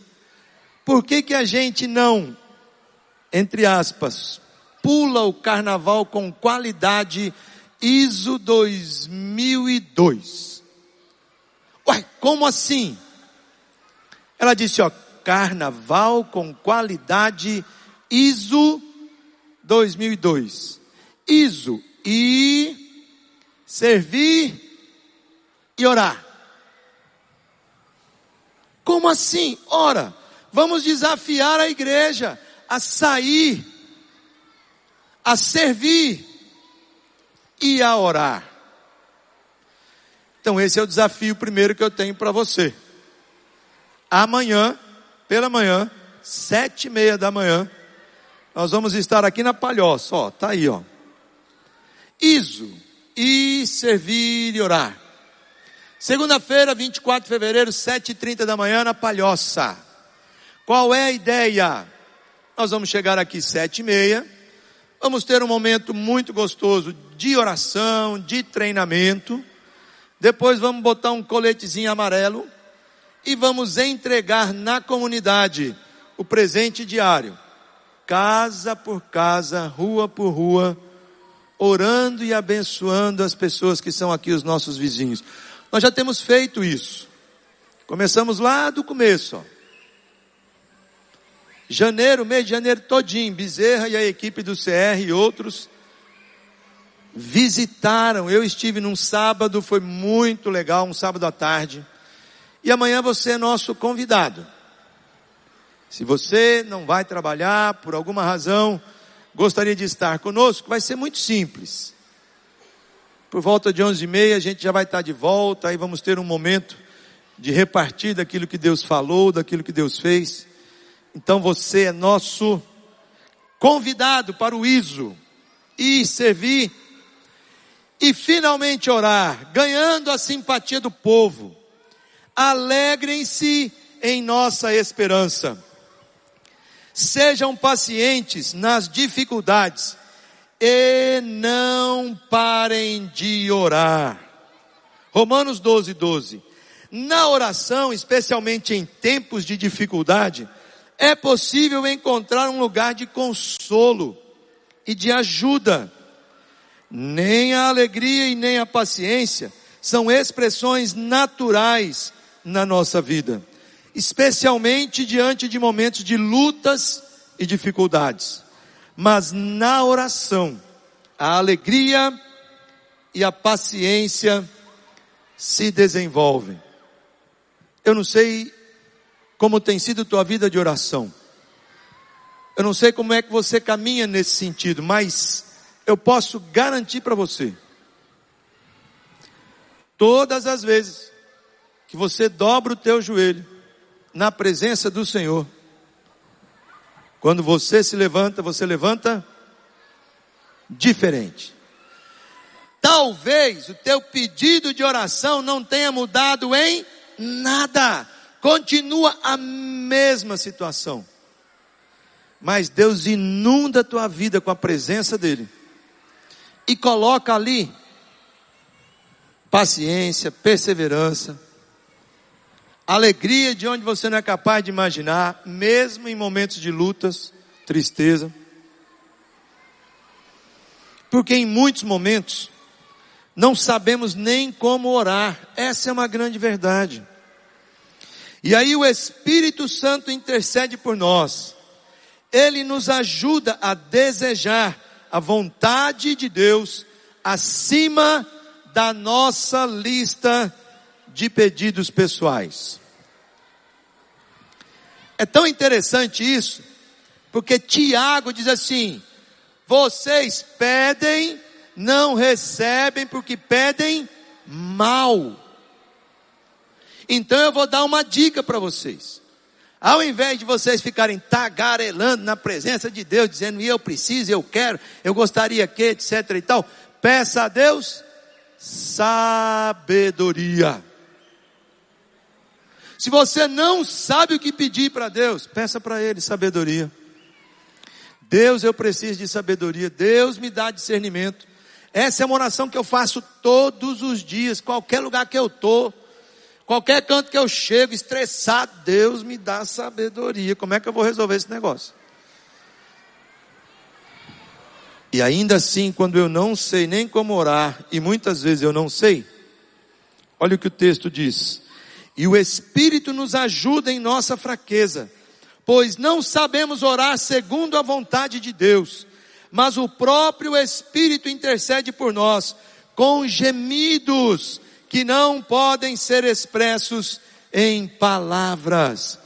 por que que a gente não, entre aspas, pula o carnaval com qualidade ISO 2002? Uai, como assim? Ela disse, ó, carnaval com qualidade ISO 2002. ISO e servir e orar. Como assim? Ora, vamos desafiar a igreja a sair, a servir e a orar. Então esse é o desafio primeiro que eu tenho para você. Amanhã, pela manhã, sete e meia da manhã, nós vamos estar aqui na Palhoça, ó, tá aí, ó. Iso, e servir e orar. Segunda-feira, 24 de fevereiro, 7h30 da manhã, na Palhoça. Qual é a ideia? Nós vamos chegar aqui sete e meia, vamos ter um momento muito gostoso de oração, de treinamento. Depois vamos botar um coletezinho amarelo e vamos entregar na comunidade o presente diário casa por casa, rua por rua, orando e abençoando as pessoas que são aqui os nossos vizinhos. Nós já temos feito isso. Começamos lá do começo, ó. Janeiro, mês de janeiro todinho, Bezerra e a equipe do CR e outros visitaram. Eu estive num sábado, foi muito legal, um sábado à tarde. E amanhã você é nosso convidado. Se você não vai trabalhar por alguma razão, gostaria de estar conosco, vai ser muito simples. Por volta de onze e meia a gente já vai estar de volta, aí vamos ter um momento de repartir daquilo que Deus falou, daquilo que Deus fez. Então você é nosso convidado para o ISO e servir e finalmente orar, ganhando a simpatia do povo. Alegrem-se em nossa esperança. Sejam pacientes nas dificuldades e não parem de orar. Romanos 12, 12. Na oração, especialmente em tempos de dificuldade, é possível encontrar um lugar de consolo e de ajuda. Nem a alegria e nem a paciência são expressões naturais na nossa vida, especialmente diante de momentos de lutas e dificuldades. Mas na oração, a alegria e a paciência se desenvolvem. Eu não sei como tem sido tua vida de oração. Eu não sei como é que você caminha nesse sentido, mas eu posso garantir para você. Todas as vezes que você dobra o teu joelho na presença do Senhor. Quando você se levanta, você levanta diferente. Talvez o teu pedido de oração não tenha mudado em nada. Continua a mesma situação. Mas Deus inunda a tua vida com a presença dEle. E coloca ali paciência, perseverança, alegria de onde você não é capaz de imaginar, mesmo em momentos de lutas, tristeza. Porque em muitos momentos não sabemos nem como orar. Essa é uma grande verdade. E aí o Espírito Santo intercede por nós. Ele nos ajuda a desejar a vontade de Deus acima da nossa lista de pedidos pessoais. É tão interessante isso, porque Tiago diz assim: vocês pedem, não recebem porque pedem mal. Então eu vou dar uma dica para vocês. Ao invés de vocês ficarem tagarelando na presença de Deus, dizendo eu preciso, eu quero, eu gostaria que, etc e tal, peça a Deus sabedoria. Se você não sabe o que pedir para Deus, peça para Ele sabedoria. Deus, eu preciso de sabedoria. Deus me dá discernimento. Essa é uma oração que eu faço todos os dias, qualquer lugar que eu estou, qualquer canto que eu chego, estressado, Deus me dá sabedoria. Como é que eu vou resolver esse negócio? E ainda assim, quando eu não sei nem como orar, e muitas vezes eu não sei, olha o que o texto diz. E o Espírito nos ajuda em nossa fraqueza, pois não sabemos orar segundo a vontade de Deus, mas o próprio Espírito intercede por nós com gemidos que não podem ser expressos em palavras.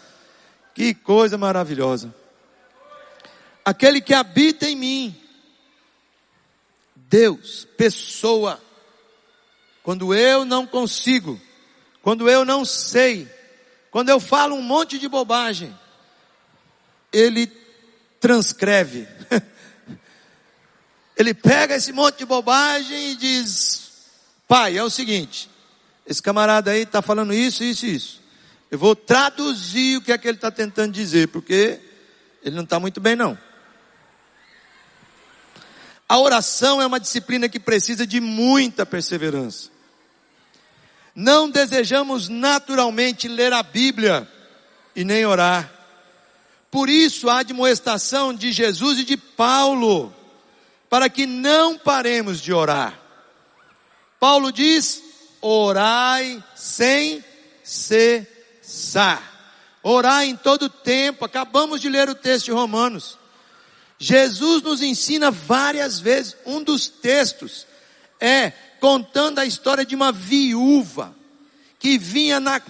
Que coisa maravilhosa. Aquele que habita em mim, Deus, pessoa, quando eu não consigo quando eu não sei, quando eu falo um monte de bobagem, ele transcreve. ele pega esse monte de bobagem e diz: Pai, é o seguinte, esse camarada aí está falando isso, isso e isso. Eu vou traduzir o que é que ele está tentando dizer, porque ele não está muito bem, não. A oração é uma disciplina que precisa de muita perseverança não desejamos naturalmente ler a Bíblia e nem orar. Por isso a admoestação de Jesus e de Paulo, para que não paremos de orar. Paulo diz: orai sem cessar. Orai em todo tempo. Acabamos de ler o texto de Romanos. Jesus nos ensina várias vezes, um dos textos É contando a história de uma viúva que vinha na,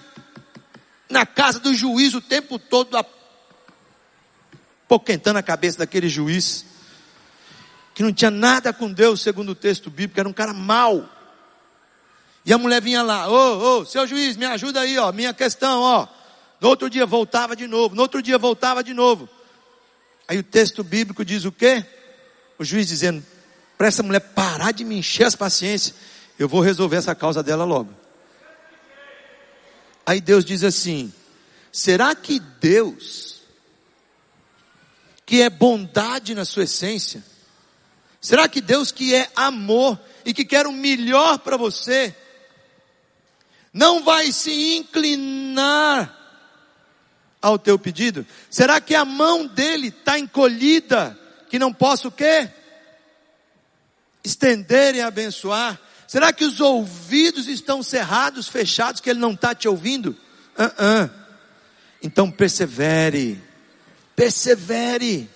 na casa do juiz o tempo todo, apoquentando a cabeça daquele juiz, que não tinha nada com Deus, segundo o texto bíblico, era um cara mau. E a mulher vinha lá, ô, oh, ô, oh, seu juiz, me ajuda aí, ó, minha questão, ó. No outro dia voltava de novo, no outro dia voltava de novo. Aí o texto bíblico diz o quê? O juiz dizendo, para essa mulher parar de me encher as paciências, eu vou resolver essa causa dela logo. Aí Deus diz assim: será que Deus, que é bondade na sua essência, será que Deus que é amor e que quer o melhor para você, não vai se inclinar ao teu pedido? Será que a mão dele está encolhida, que não possa o quê? Estender e abençoar? Será que os ouvidos estão cerrados, fechados, que ele não está te ouvindo? Uh -uh. Então persevere, persevere.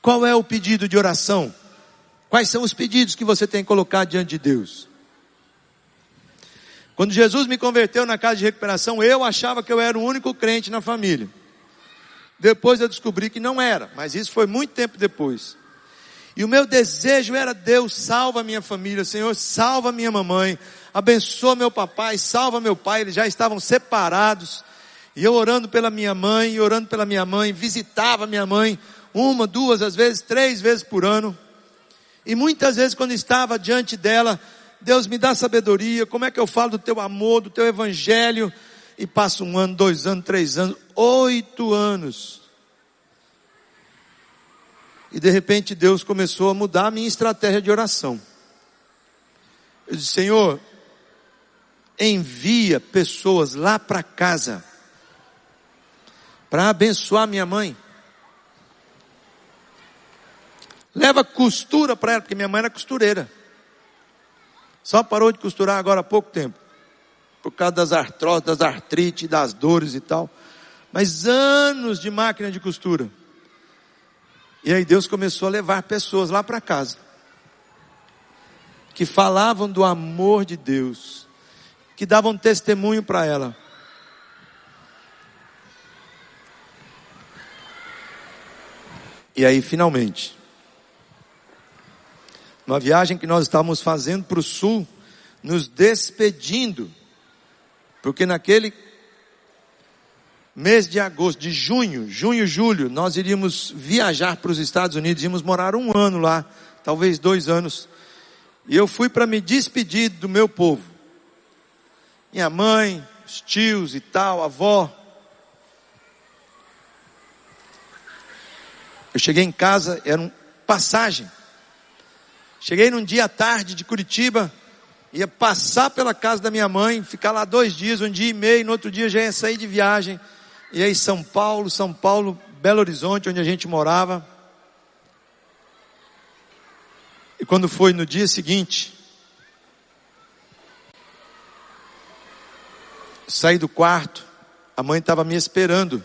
Qual é o pedido de oração? Quais são os pedidos que você tem colocado diante de Deus? Quando Jesus me converteu na casa de recuperação, eu achava que eu era o único crente na família. Depois eu descobri que não era, mas isso foi muito tempo depois. E o meu desejo era Deus, salva minha família, Senhor, salva minha mamãe, abençoa meu papai, salva meu pai, eles já estavam separados. E eu orando pela minha mãe, orando pela minha mãe, visitava minha mãe uma, duas, às vezes três vezes por ano. E muitas vezes quando estava diante dela, Deus me dá sabedoria, como é que eu falo do teu amor, do teu evangelho, e passa um ano, dois anos, três anos, oito anos. E de repente Deus começou a mudar a minha estratégia de oração. Eu disse, Senhor, envia pessoas lá para casa para abençoar minha mãe. Leva costura para ela, porque minha mãe era costureira. Só parou de costurar agora há pouco tempo. Por causa das artroses, das artrites, das dores e tal. Mas anos de máquina de costura. E aí Deus começou a levar pessoas lá para casa. Que falavam do amor de Deus. Que davam testemunho para ela. E aí finalmente, numa viagem que nós estávamos fazendo para o sul, nos despedindo, porque naquele mês de agosto, de junho, junho, julho, nós iríamos viajar para os Estados Unidos, íamos morar um ano lá, talvez dois anos. E eu fui para me despedir do meu povo. Minha mãe, os tios e tal, avó. Eu cheguei em casa, era um passagem. Cheguei num dia à tarde de Curitiba, ia passar pela casa da minha mãe, ficar lá dois dias, um dia e meio, no outro dia já ia sair de viagem. E aí São Paulo, São Paulo, Belo Horizonte, onde a gente morava. E quando foi no dia seguinte, saí do quarto, a mãe estava me esperando.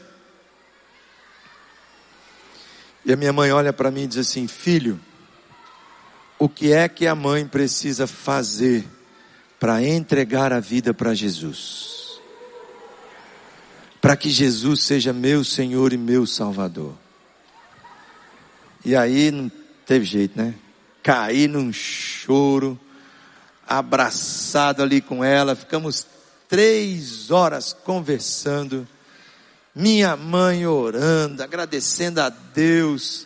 E a minha mãe olha para mim e diz assim: Filho, o que é que a mãe precisa fazer para entregar a vida para Jesus? Para que Jesus seja meu Senhor e meu Salvador. E aí não teve jeito, né? Caí num choro, abraçado ali com ela, ficamos três horas conversando, minha mãe orando, agradecendo a Deus.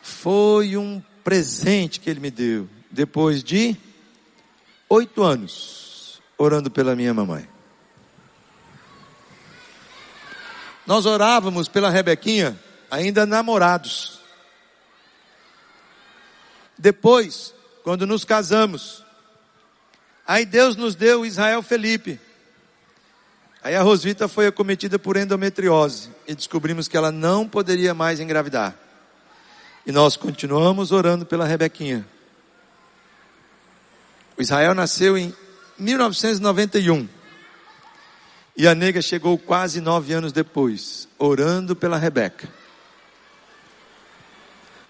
Foi um presente que Ele me deu, depois de oito anos, orando pela minha mamãe. Nós orávamos pela Rebequinha, ainda namorados. Depois, quando nos casamos, aí Deus nos deu Israel Felipe. Aí a Rosvita foi acometida por endometriose e descobrimos que ela não poderia mais engravidar. E nós continuamos orando pela Rebequinha. O Israel nasceu em 1991. E a nega chegou quase nove anos depois, orando pela Rebeca.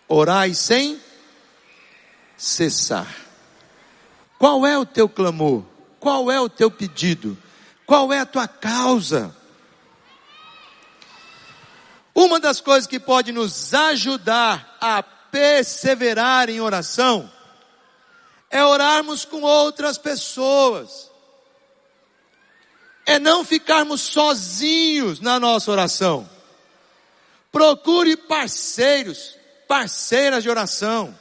Orai sem cessar. Qual é o teu clamor? Qual é o teu pedido? Qual é a tua causa? Uma das coisas que pode nos ajudar a perseverar em oração é orarmos com outras pessoas. É não ficarmos sozinhos na nossa oração. Procure parceiros, parceiras de oração.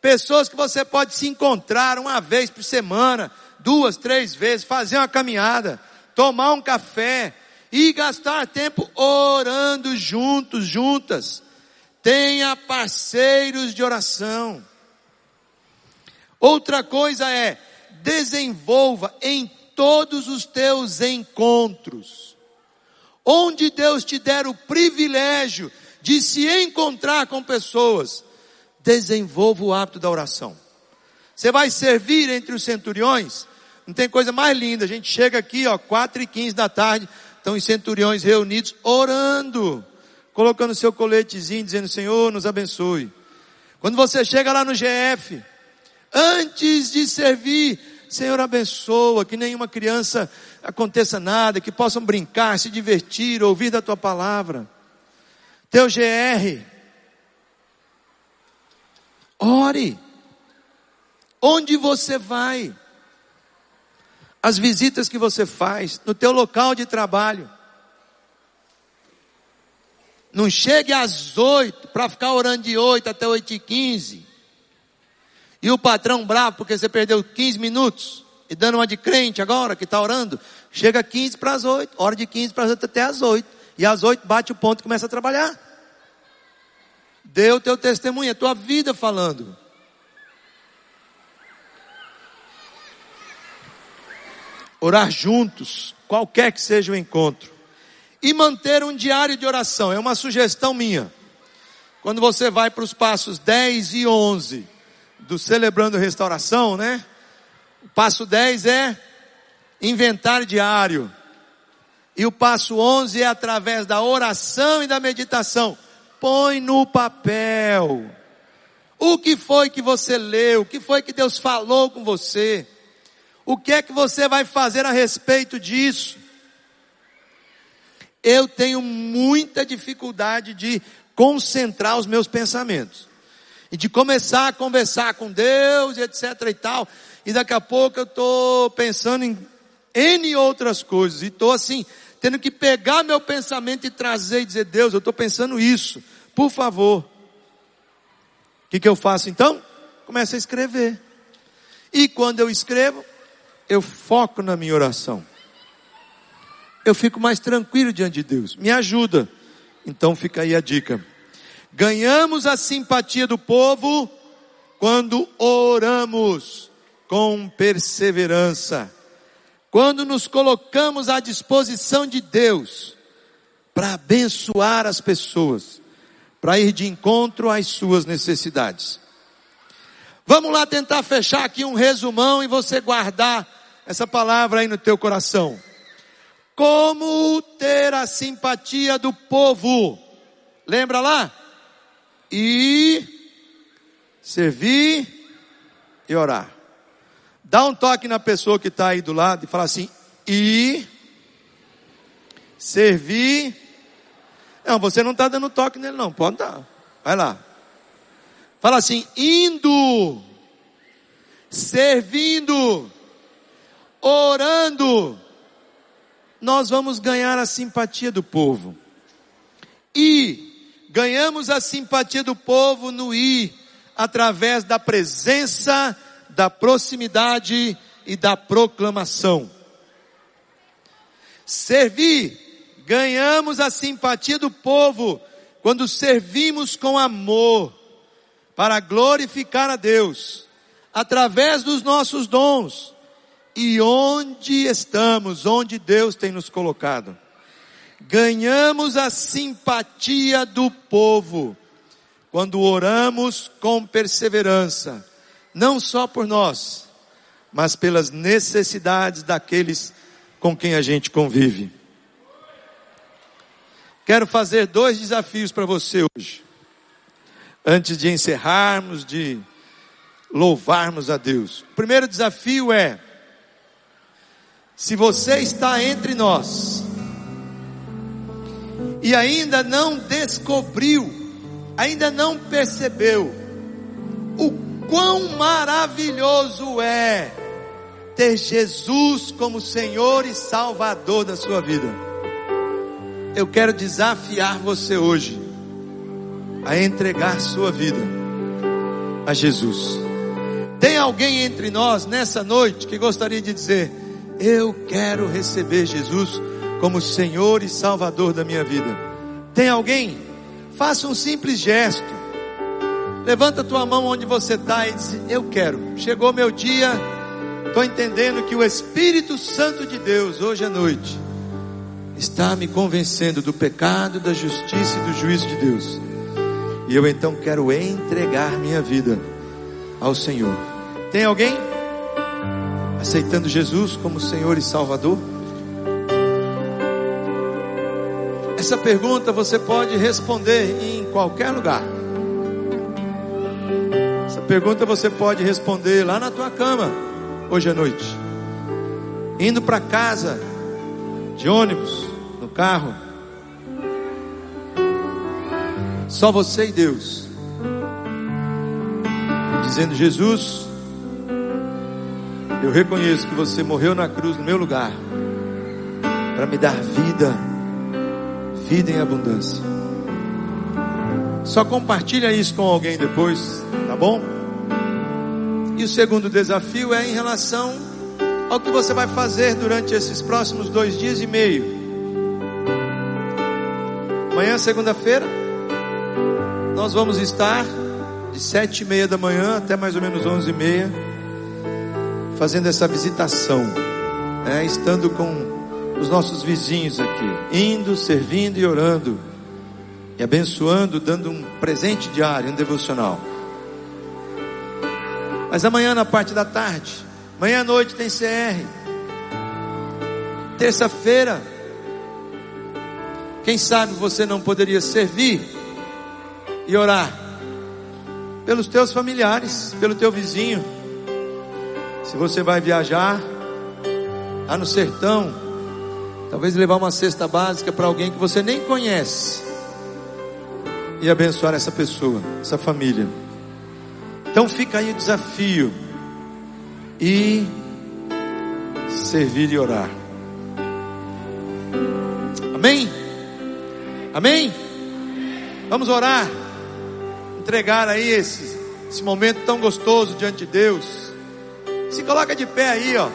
Pessoas que você pode se encontrar uma vez por semana, duas, três vezes, fazer uma caminhada, tomar um café e gastar tempo orando juntos, juntas. Tenha parceiros de oração. Outra coisa é, desenvolva em todos os teus encontros. Onde Deus te der o privilégio de se encontrar com pessoas, desenvolva o hábito da oração. Você vai servir entre os centuriões, não tem coisa mais linda, a gente chega aqui, ó, quatro e quinze da tarde, estão os centuriões reunidos, orando, colocando seu coletezinho, dizendo, Senhor, nos abençoe. Quando você chega lá no GF, antes de servir, Senhor abençoa, que nenhuma criança aconteça nada, que possam brincar, se divertir, ouvir da tua palavra. Teu GR, ore. Onde você vai? As visitas que você faz, no teu local de trabalho. Não chegue às oito para ficar orando de oito até oito e quinze. E o patrão bravo porque você perdeu 15 minutos. E dando uma de crente agora, que está orando. Chega 15 para as 8. Hora de 15 para as 8 até as 8. E às 8 bate o ponto e começa a trabalhar. Dê o teu testemunho, a tua vida falando. Orar juntos, qualquer que seja o encontro. E manter um diário de oração, é uma sugestão minha. Quando você vai para os passos 10 e 11 do Celebrando Restauração, né? O passo 10 é inventário diário. E o passo 11 é através da oração e da meditação. Põe no papel. O que foi que você leu? O que foi que Deus falou com você? O que é que você vai fazer a respeito disso? Eu tenho muita dificuldade de concentrar os meus pensamentos e de começar a conversar com Deus e etc e tal. E daqui a pouco eu estou pensando em N outras coisas. E estou assim, tendo que pegar meu pensamento e trazer e dizer, Deus, eu estou pensando isso. Por favor. O que, que eu faço então? Começo a escrever. E quando eu escrevo, eu foco na minha oração. Eu fico mais tranquilo diante de Deus. Me ajuda. Então fica aí a dica. Ganhamos a simpatia do povo quando oramos com perseverança. Quando nos colocamos à disposição de Deus para abençoar as pessoas, para ir de encontro às suas necessidades. Vamos lá tentar fechar aqui um resumão e você guardar essa palavra aí no teu coração. Como ter a simpatia do povo? Lembra lá? E servir e orar. Dá um toque na pessoa que está aí do lado e fala assim: e servir. Não, você não está dando toque nele, não. Pode dar. Vai lá. Fala assim: indo, servindo, orando, nós vamos ganhar a simpatia do povo. E ganhamos a simpatia do povo no ir, através da presença, da proximidade e da proclamação. Servir, ganhamos a simpatia do povo quando servimos com amor, para glorificar a Deus, através dos nossos dons, e onde estamos, onde Deus tem nos colocado ganhamos a simpatia do povo quando oramos com perseverança, não só por nós, mas pelas necessidades daqueles com quem a gente convive. Quero fazer dois desafios para você hoje. Antes de encerrarmos, de louvarmos a Deus. O primeiro desafio é: se você está entre nós e ainda não descobriu, ainda não percebeu o quão maravilhoso é ter Jesus como Senhor e Salvador da sua vida. Eu quero desafiar você hoje a entregar sua vida a Jesus. Tem alguém entre nós nessa noite que gostaria de dizer: Eu quero receber Jesus como Senhor e Salvador da minha vida? Tem alguém? Faça um simples gesto. Levanta a tua mão onde você está e diz: Eu quero. Chegou meu dia. Estou entendendo que o Espírito Santo de Deus, hoje à noite, está me convencendo do pecado, da justiça e do juízo de Deus. E eu então quero entregar minha vida ao Senhor. Tem alguém aceitando Jesus como Senhor e Salvador? Essa pergunta você pode responder em qualquer lugar. Essa pergunta você pode responder lá na tua cama, hoje à noite. Indo para casa, de ônibus, no carro. Só você e Deus dizendo: Jesus, eu reconheço que você morreu na cruz no meu lugar para me dar vida, vida em abundância. Só compartilha isso com alguém depois, tá bom? E o segundo desafio é em relação ao que você vai fazer durante esses próximos dois dias e meio. Amanhã, segunda-feira, nós vamos estar de sete e meia da manhã até mais ou menos onze e meia, fazendo essa visitação, né, estando com os nossos vizinhos aqui, indo, servindo e orando, e abençoando, dando um presente diário, um devocional. Mas amanhã na parte da tarde, amanhã à noite tem CR. Terça-feira, quem sabe você não poderia servir e orar pelos teus familiares, pelo teu vizinho. Se você vai viajar lá no sertão, talvez levar uma cesta básica para alguém que você nem conhece e abençoar essa pessoa, essa família. Então fica aí o desafio e servir e orar. Amém? Amém? Vamos orar entregar aí esse, esse momento tão gostoso diante de Deus. Se coloca de pé aí, ó.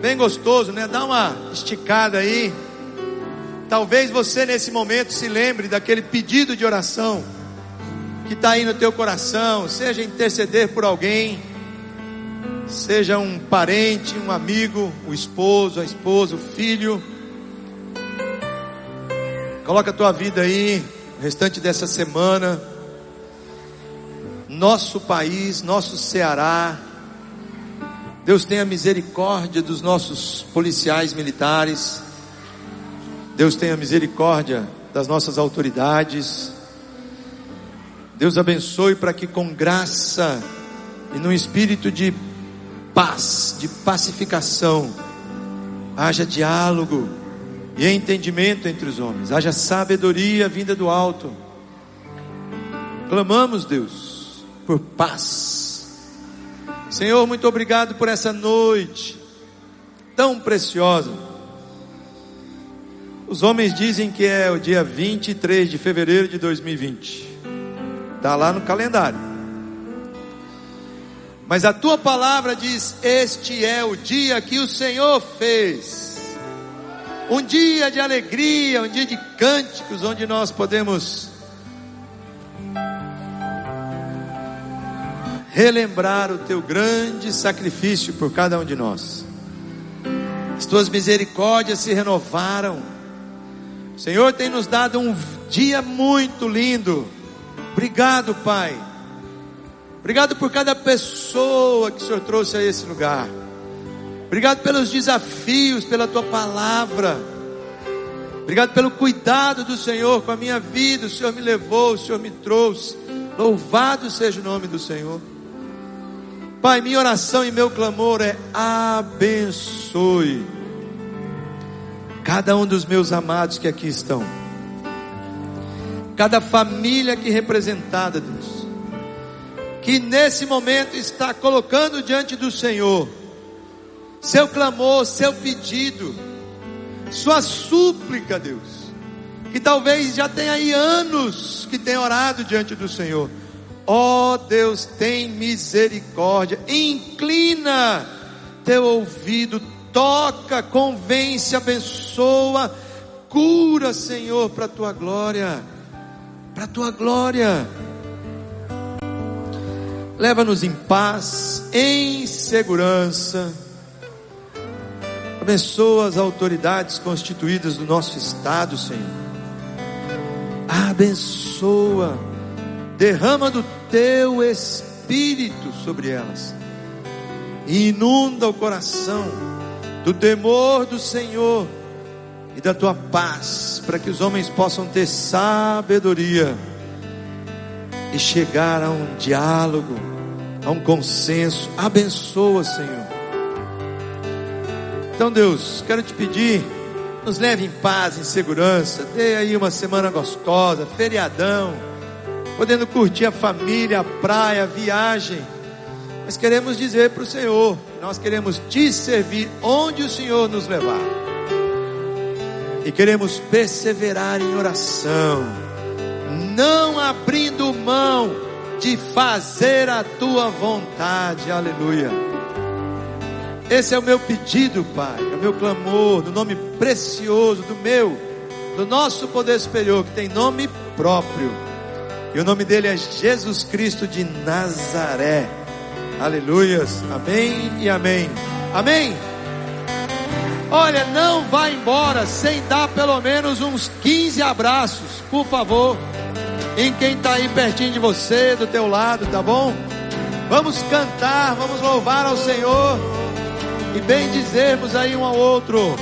Bem gostoso, né? Dá uma esticada aí. Talvez você nesse momento se lembre daquele pedido de oração que está aí no teu coração, seja interceder por alguém, seja um parente, um amigo, o esposo, a esposa, o filho. Coloca a tua vida aí, o restante dessa semana nosso país, nosso Ceará. Deus tenha misericórdia dos nossos policiais militares. Deus tenha misericórdia das nossas autoridades. Deus abençoe para que com graça e num espírito de paz, de pacificação, haja diálogo e entendimento entre os homens, haja sabedoria vinda do alto. Clamamos, Deus, por paz. Senhor, muito obrigado por essa noite tão preciosa. Os homens dizem que é o dia 23 de fevereiro de 2020. Está lá no calendário. Mas a tua palavra diz: Este é o dia que o Senhor fez. Um dia de alegria, um dia de cânticos, onde nós podemos relembrar o teu grande sacrifício por cada um de nós. As tuas misericórdias se renovaram. O Senhor tem nos dado um dia muito lindo. Obrigado, Pai. Obrigado por cada pessoa que o Senhor trouxe a esse lugar. Obrigado pelos desafios, pela tua palavra. Obrigado pelo cuidado do Senhor com a minha vida. O Senhor me levou, o Senhor me trouxe. Louvado seja o nome do Senhor. Pai, minha oração e meu clamor é abençoe cada um dos meus amados que aqui estão, cada família aqui representada, Deus, que nesse momento está colocando diante do Senhor seu clamor, seu pedido, sua súplica, Deus, que talvez já tenha aí anos que tem orado diante do Senhor. Ó oh, Deus, tem misericórdia, inclina teu ouvido, toca, convence, abençoa, cura, Senhor, para a tua glória, para a tua glória. Leva-nos em paz, em segurança. Abençoa as autoridades constituídas do nosso estado, Senhor. Abençoa, derrama do teu espírito sobre elas, e inunda o coração do temor do Senhor e da tua paz, para que os homens possam ter sabedoria e chegar a um diálogo, a um consenso. Abençoa, Senhor. Então, Deus, quero te pedir, nos leve em paz, em segurança, dê aí uma semana gostosa, feriadão, podendo curtir a família, a praia, a viagem. Mas queremos dizer para o Senhor, nós queremos te servir onde o Senhor nos levar. E queremos perseverar em oração, não abrindo mão de fazer a tua vontade. Aleluia. Esse é o meu pedido, Pai, é o meu clamor, do nome precioso do meu, do nosso poder superior, que tem nome próprio. E o nome dele é Jesus Cristo de Nazaré. Aleluias. Amém e amém. Amém. Olha, não vá embora sem dar pelo menos uns 15 abraços, por favor, em quem está aí pertinho de você, do teu lado, tá bom? Vamos cantar, vamos louvar ao Senhor e bem dizermos aí um ao outro.